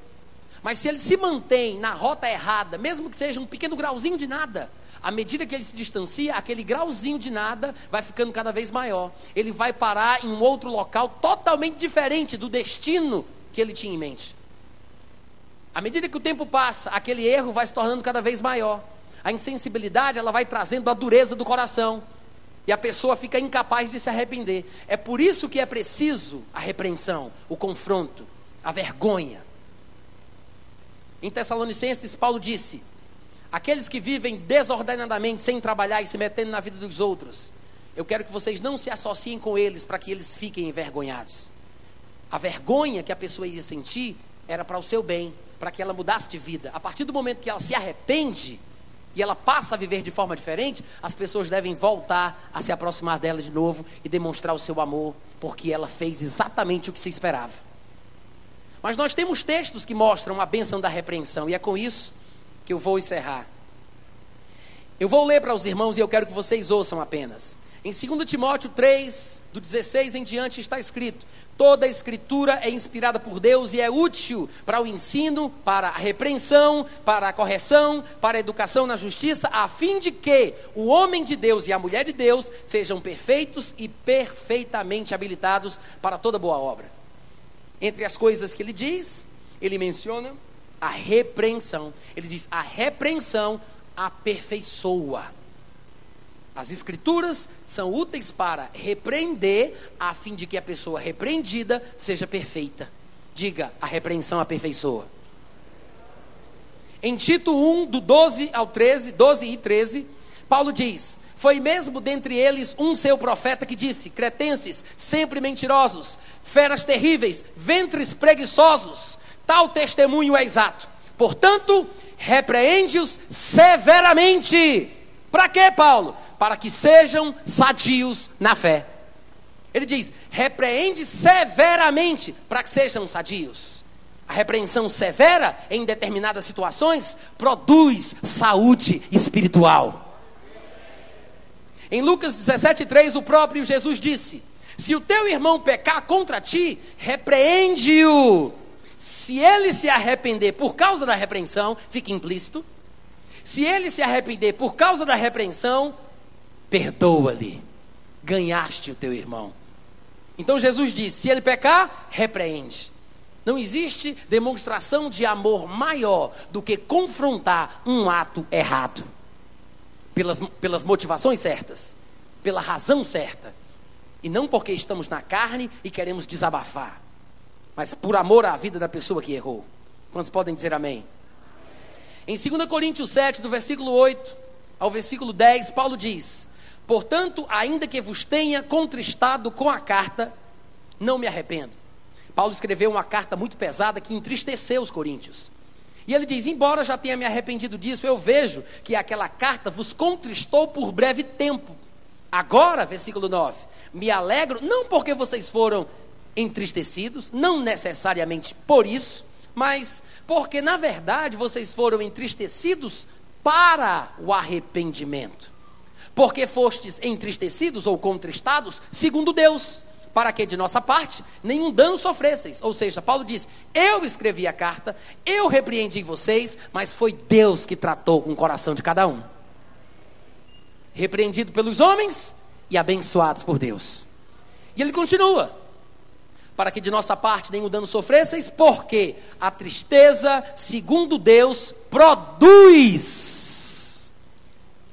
Mas se ele se mantém na rota errada, mesmo que seja um pequeno grauzinho de nada, à medida que ele se distancia, aquele grauzinho de nada vai ficando cada vez maior. Ele vai parar em um outro local totalmente diferente do destino que ele tinha em mente. À medida que o tempo passa, aquele erro vai se tornando cada vez maior. A insensibilidade, ela vai trazendo a dureza do coração. E a pessoa fica incapaz de se arrepender. É por isso que é preciso a repreensão, o confronto, a vergonha. Em Tessalonicenses, Paulo disse: Aqueles que vivem desordenadamente, sem trabalhar e se metendo na vida dos outros, eu quero que vocês não se associem com eles para que eles fiquem envergonhados. A vergonha que a pessoa ia sentir era para o seu bem, para que ela mudasse de vida. A partir do momento que ela se arrepende e ela passa a viver de forma diferente, as pessoas devem voltar a se aproximar dela de novo e demonstrar o seu amor, porque ela fez exatamente o que se esperava. Mas nós temos textos que mostram a bênção da repreensão, e é com isso que eu vou encerrar. Eu vou ler para os irmãos e eu quero que vocês ouçam apenas. Em 2 Timóteo 3, do 16 em diante, está escrito: Toda a escritura é inspirada por Deus e é útil para o ensino, para a repreensão, para a correção, para a educação na justiça, a fim de que o homem de Deus e a mulher de Deus sejam perfeitos e perfeitamente habilitados para toda boa obra. Entre as coisas que ele diz, ele menciona a repreensão. Ele diz: a repreensão aperfeiçoa. As escrituras são úteis para repreender, a fim de que a pessoa repreendida seja perfeita. Diga, a repreensão aperfeiçoa. Em Tito 1, do 12 ao 13, 12 e 13, Paulo diz: Foi mesmo dentre eles um seu profeta que disse: Cretenses, sempre mentirosos, feras terríveis, ventres preguiçosos, tal testemunho é exato. Portanto, repreende-os severamente. Para quê, Paulo? para que sejam sadios na fé. Ele diz: repreende severamente para que sejam sadios. A repreensão severa em determinadas situações produz saúde espiritual. Em Lucas 17,3, o próprio Jesus disse: Se o teu irmão pecar contra ti, repreende-o. Se ele se arrepender por causa da repreensão, fica implícito. Se ele se arrepender por causa da repreensão, perdoa-lhe, ganhaste o teu irmão. Então Jesus disse: se ele pecar, repreende. Não existe demonstração de amor maior do que confrontar um ato errado, pelas, pelas motivações certas, pela razão certa, e não porque estamos na carne e queremos desabafar, mas por amor à vida da pessoa que errou. Quantos podem dizer amém? Em 2 Coríntios 7, do versículo 8 ao versículo 10, Paulo diz: Portanto, ainda que vos tenha contristado com a carta, não me arrependo. Paulo escreveu uma carta muito pesada que entristeceu os coríntios. E ele diz: Embora já tenha me arrependido disso, eu vejo que aquela carta vos contristou por breve tempo. Agora, versículo 9: Me alegro, não porque vocês foram entristecidos, não necessariamente por isso, mas porque na verdade vocês foram entristecidos para o arrependimento. Porque fostes entristecidos ou contristados segundo Deus para que de nossa parte nenhum dano sofresseis. Ou seja, Paulo diz: Eu escrevi a carta, eu repreendi vocês, mas foi Deus que tratou com o coração de cada um. Repreendido pelos homens e abençoados por Deus. E ele continua: Para que de nossa parte nenhum dano sofresseis, porque a tristeza, segundo Deus, produz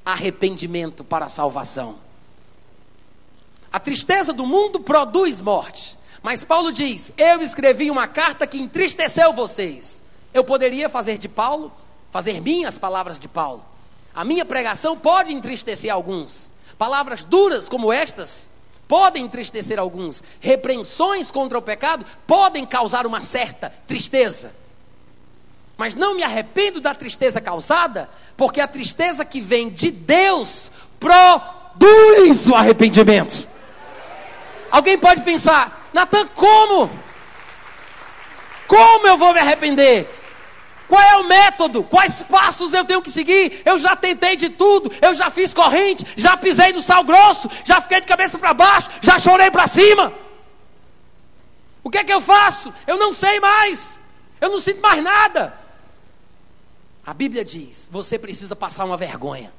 arrependimento para a salvação. A tristeza do mundo produz morte. Mas Paulo diz: Eu escrevi uma carta que entristeceu vocês. Eu poderia fazer de Paulo, fazer minhas palavras de Paulo. A minha pregação pode entristecer alguns. Palavras duras como estas podem entristecer alguns. Repreensões contra o pecado podem causar uma certa tristeza. Mas não me arrependo da tristeza causada, porque a tristeza que vem de Deus produz o arrependimento. Alguém pode pensar, Natan, como? Como eu vou me arrepender? Qual é o método? Quais passos eu tenho que seguir? Eu já tentei de tudo, eu já fiz corrente, já pisei no sal grosso, já fiquei de cabeça para baixo, já chorei para cima. O que é que eu faço? Eu não sei mais. Eu não sinto mais nada. A Bíblia diz: você precisa passar uma vergonha.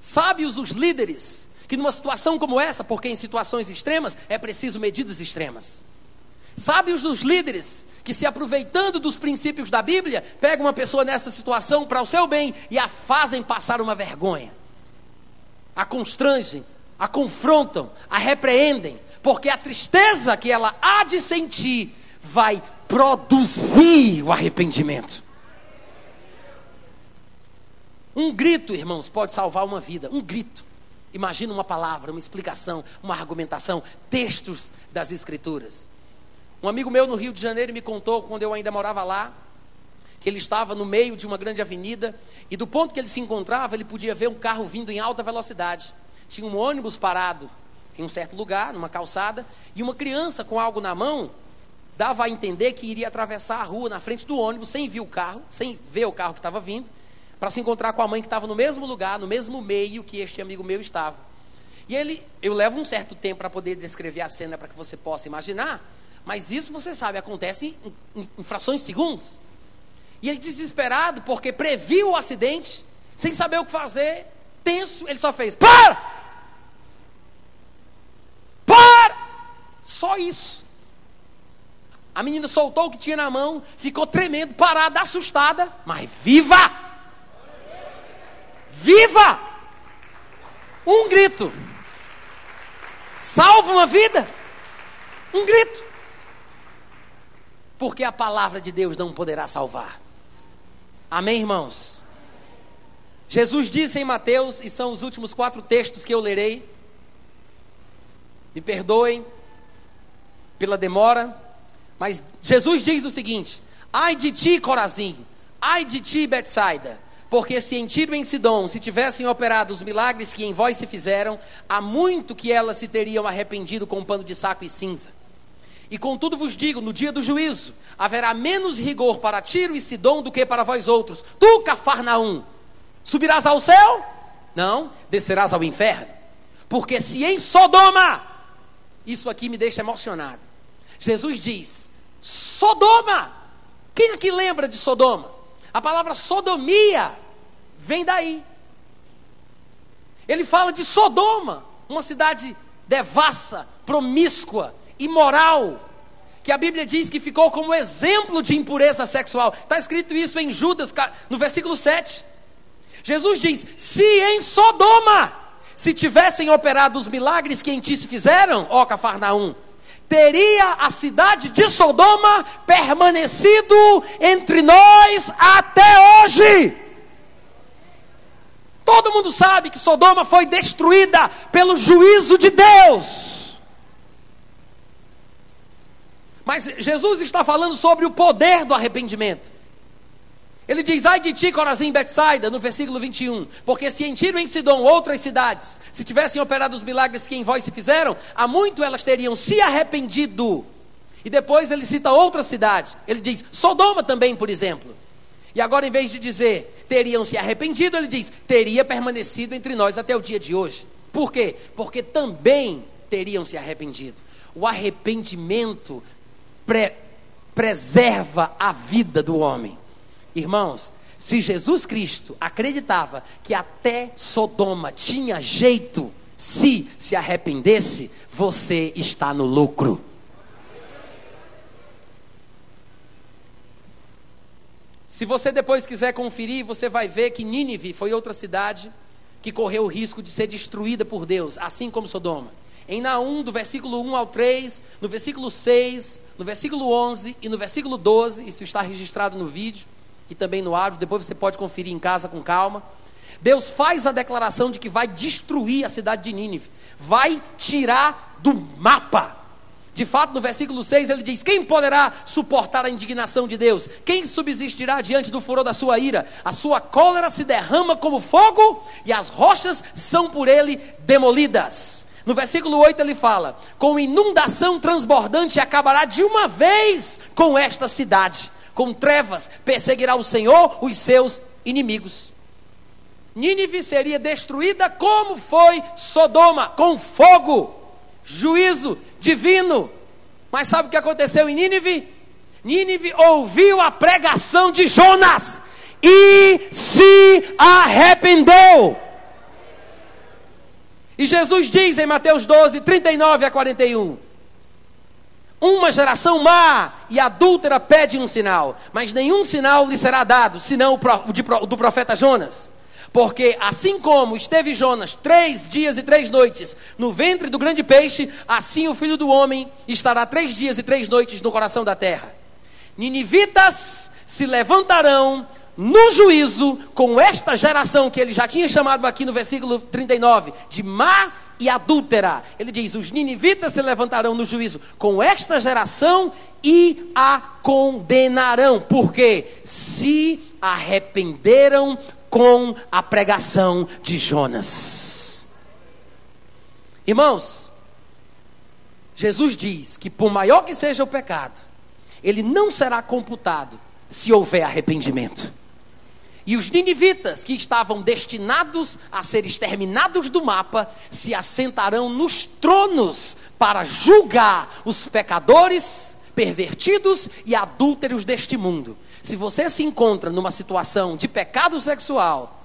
Sábios os líderes que numa situação como essa, porque em situações extremas é preciso medidas extremas. Sabe os dos líderes que, se aproveitando dos princípios da Bíblia, pegam uma pessoa nessa situação para o seu bem e a fazem passar uma vergonha, a constrangem, a confrontam, a repreendem, porque a tristeza que ela há de sentir vai produzir o arrependimento. Um grito, irmãos, pode salvar uma vida. Um grito. Imagina uma palavra, uma explicação, uma argumentação, textos das Escrituras. Um amigo meu no Rio de Janeiro me contou, quando eu ainda morava lá, que ele estava no meio de uma grande avenida e do ponto que ele se encontrava, ele podia ver um carro vindo em alta velocidade. Tinha um ônibus parado em um certo lugar, numa calçada, e uma criança com algo na mão dava a entender que iria atravessar a rua na frente do ônibus sem ver o carro, sem ver o carro que estava vindo para se encontrar com a mãe que estava no mesmo lugar, no mesmo meio que este amigo meu estava. E ele, eu levo um certo tempo para poder descrever a cena para que você possa imaginar, mas isso você sabe, acontece em, em, frações de segundos. E ele desesperado, porque previu o acidente, sem saber o que fazer, tenso, ele só fez: Para! Para! Só isso. A menina soltou o que tinha na mão, ficou tremendo, parada, assustada, mas viva! Viva! Um grito. Salva uma vida. Um grito. Porque a palavra de Deus não poderá salvar. Amém, irmãos? Jesus disse em Mateus, e são os últimos quatro textos que eu lerei. Me perdoem pela demora, mas Jesus diz o seguinte: Ai de ti, Corazim, ai de ti, Betsaida, porque se em Tiro e em Sidom se tivessem operado os milagres que em vós se fizeram, há muito que elas se teriam arrependido com um pano de saco e cinza. E contudo vos digo, no dia do juízo, haverá menos rigor para Tiro e Sidom do que para vós outros. Tu, Cafarnaum, subirás ao céu? Não, descerás ao inferno. Porque se em Sodoma, isso aqui me deixa emocionado. Jesus diz: Sodoma. Quem aqui lembra de Sodoma? A palavra sodomia vem daí. Ele fala de Sodoma, uma cidade devassa, promíscua, imoral, que a Bíblia diz que ficou como exemplo de impureza sexual. Está escrito isso em Judas, no versículo 7. Jesus diz: Se em Sodoma se tivessem operado os milagres que em ti se fizeram, ó Cafarnaum, teria a cidade de Sodoma permanecido entre nós até hoje. Todo mundo sabe que Sodoma foi destruída pelo juízo de Deus. Mas Jesus está falando sobre o poder do arrependimento. Ele diz: Ai de ti, Corazim Betsaida, no versículo 21. Porque se em Tiro e em Sidom, outras cidades, se tivessem operado os milagres que em vós se fizeram, há muito elas teriam se arrependido. E depois ele cita outras cidades. Ele diz: Sodoma também, por exemplo. E agora, em vez de dizer teriam se arrependido, ele diz: teria permanecido entre nós até o dia de hoje. Por quê? Porque também teriam se arrependido. O arrependimento pre preserva a vida do homem. Irmãos, se Jesus Cristo acreditava que até Sodoma tinha jeito se se arrependesse, você está no lucro. Se você depois quiser conferir, você vai ver que Nínive foi outra cidade que correu o risco de ser destruída por Deus, assim como Sodoma. Em Naum, do versículo 1 ao 3, no versículo 6, no versículo 11 e no versículo 12, isso está registrado no vídeo e também no áudio, depois você pode conferir em casa com calma. Deus faz a declaração de que vai destruir a cidade de Nínive, vai tirar do mapa. De fato, no versículo 6 ele diz: Quem poderá suportar a indignação de Deus? Quem subsistirá diante do furor da sua ira? A sua cólera se derrama como fogo e as rochas são por ele demolidas. No versículo 8 ele fala: Com inundação transbordante acabará de uma vez com esta cidade. Com trevas perseguirá o Senhor os seus inimigos. Nínive seria destruída como foi Sodoma, com fogo, juízo divino. Mas sabe o que aconteceu em Nínive? Nínive ouviu a pregação de Jonas e se arrependeu. E Jesus diz em Mateus 12, 39 a 41: Uma geração má e adúltera pede um sinal, mas nenhum sinal lhe será dado, senão o do profeta Jonas. Porque assim como esteve Jonas três dias e três noites no ventre do grande peixe, assim o filho do homem estará três dias e três noites no coração da terra. Ninivitas se levantarão no juízo com esta geração que ele já tinha chamado aqui no versículo 39 de má e adúltera. Ele diz: Os ninivitas se levantarão no juízo com esta geração e a condenarão, porque se arrependeram com a pregação de Jonas. Irmãos, Jesus diz que por maior que seja o pecado, ele não será computado se houver arrependimento. E os ninivitas, que estavam destinados a ser exterminados do mapa, se assentarão nos tronos para julgar os pecadores, pervertidos e adúlteros deste mundo. Se você se encontra numa situação de pecado sexual,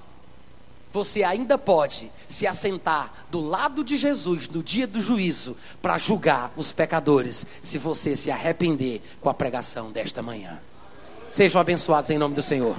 você ainda pode se assentar do lado de Jesus no dia do juízo para julgar os pecadores, se você se arrepender com a pregação desta manhã. Sejam abençoados em nome do Senhor.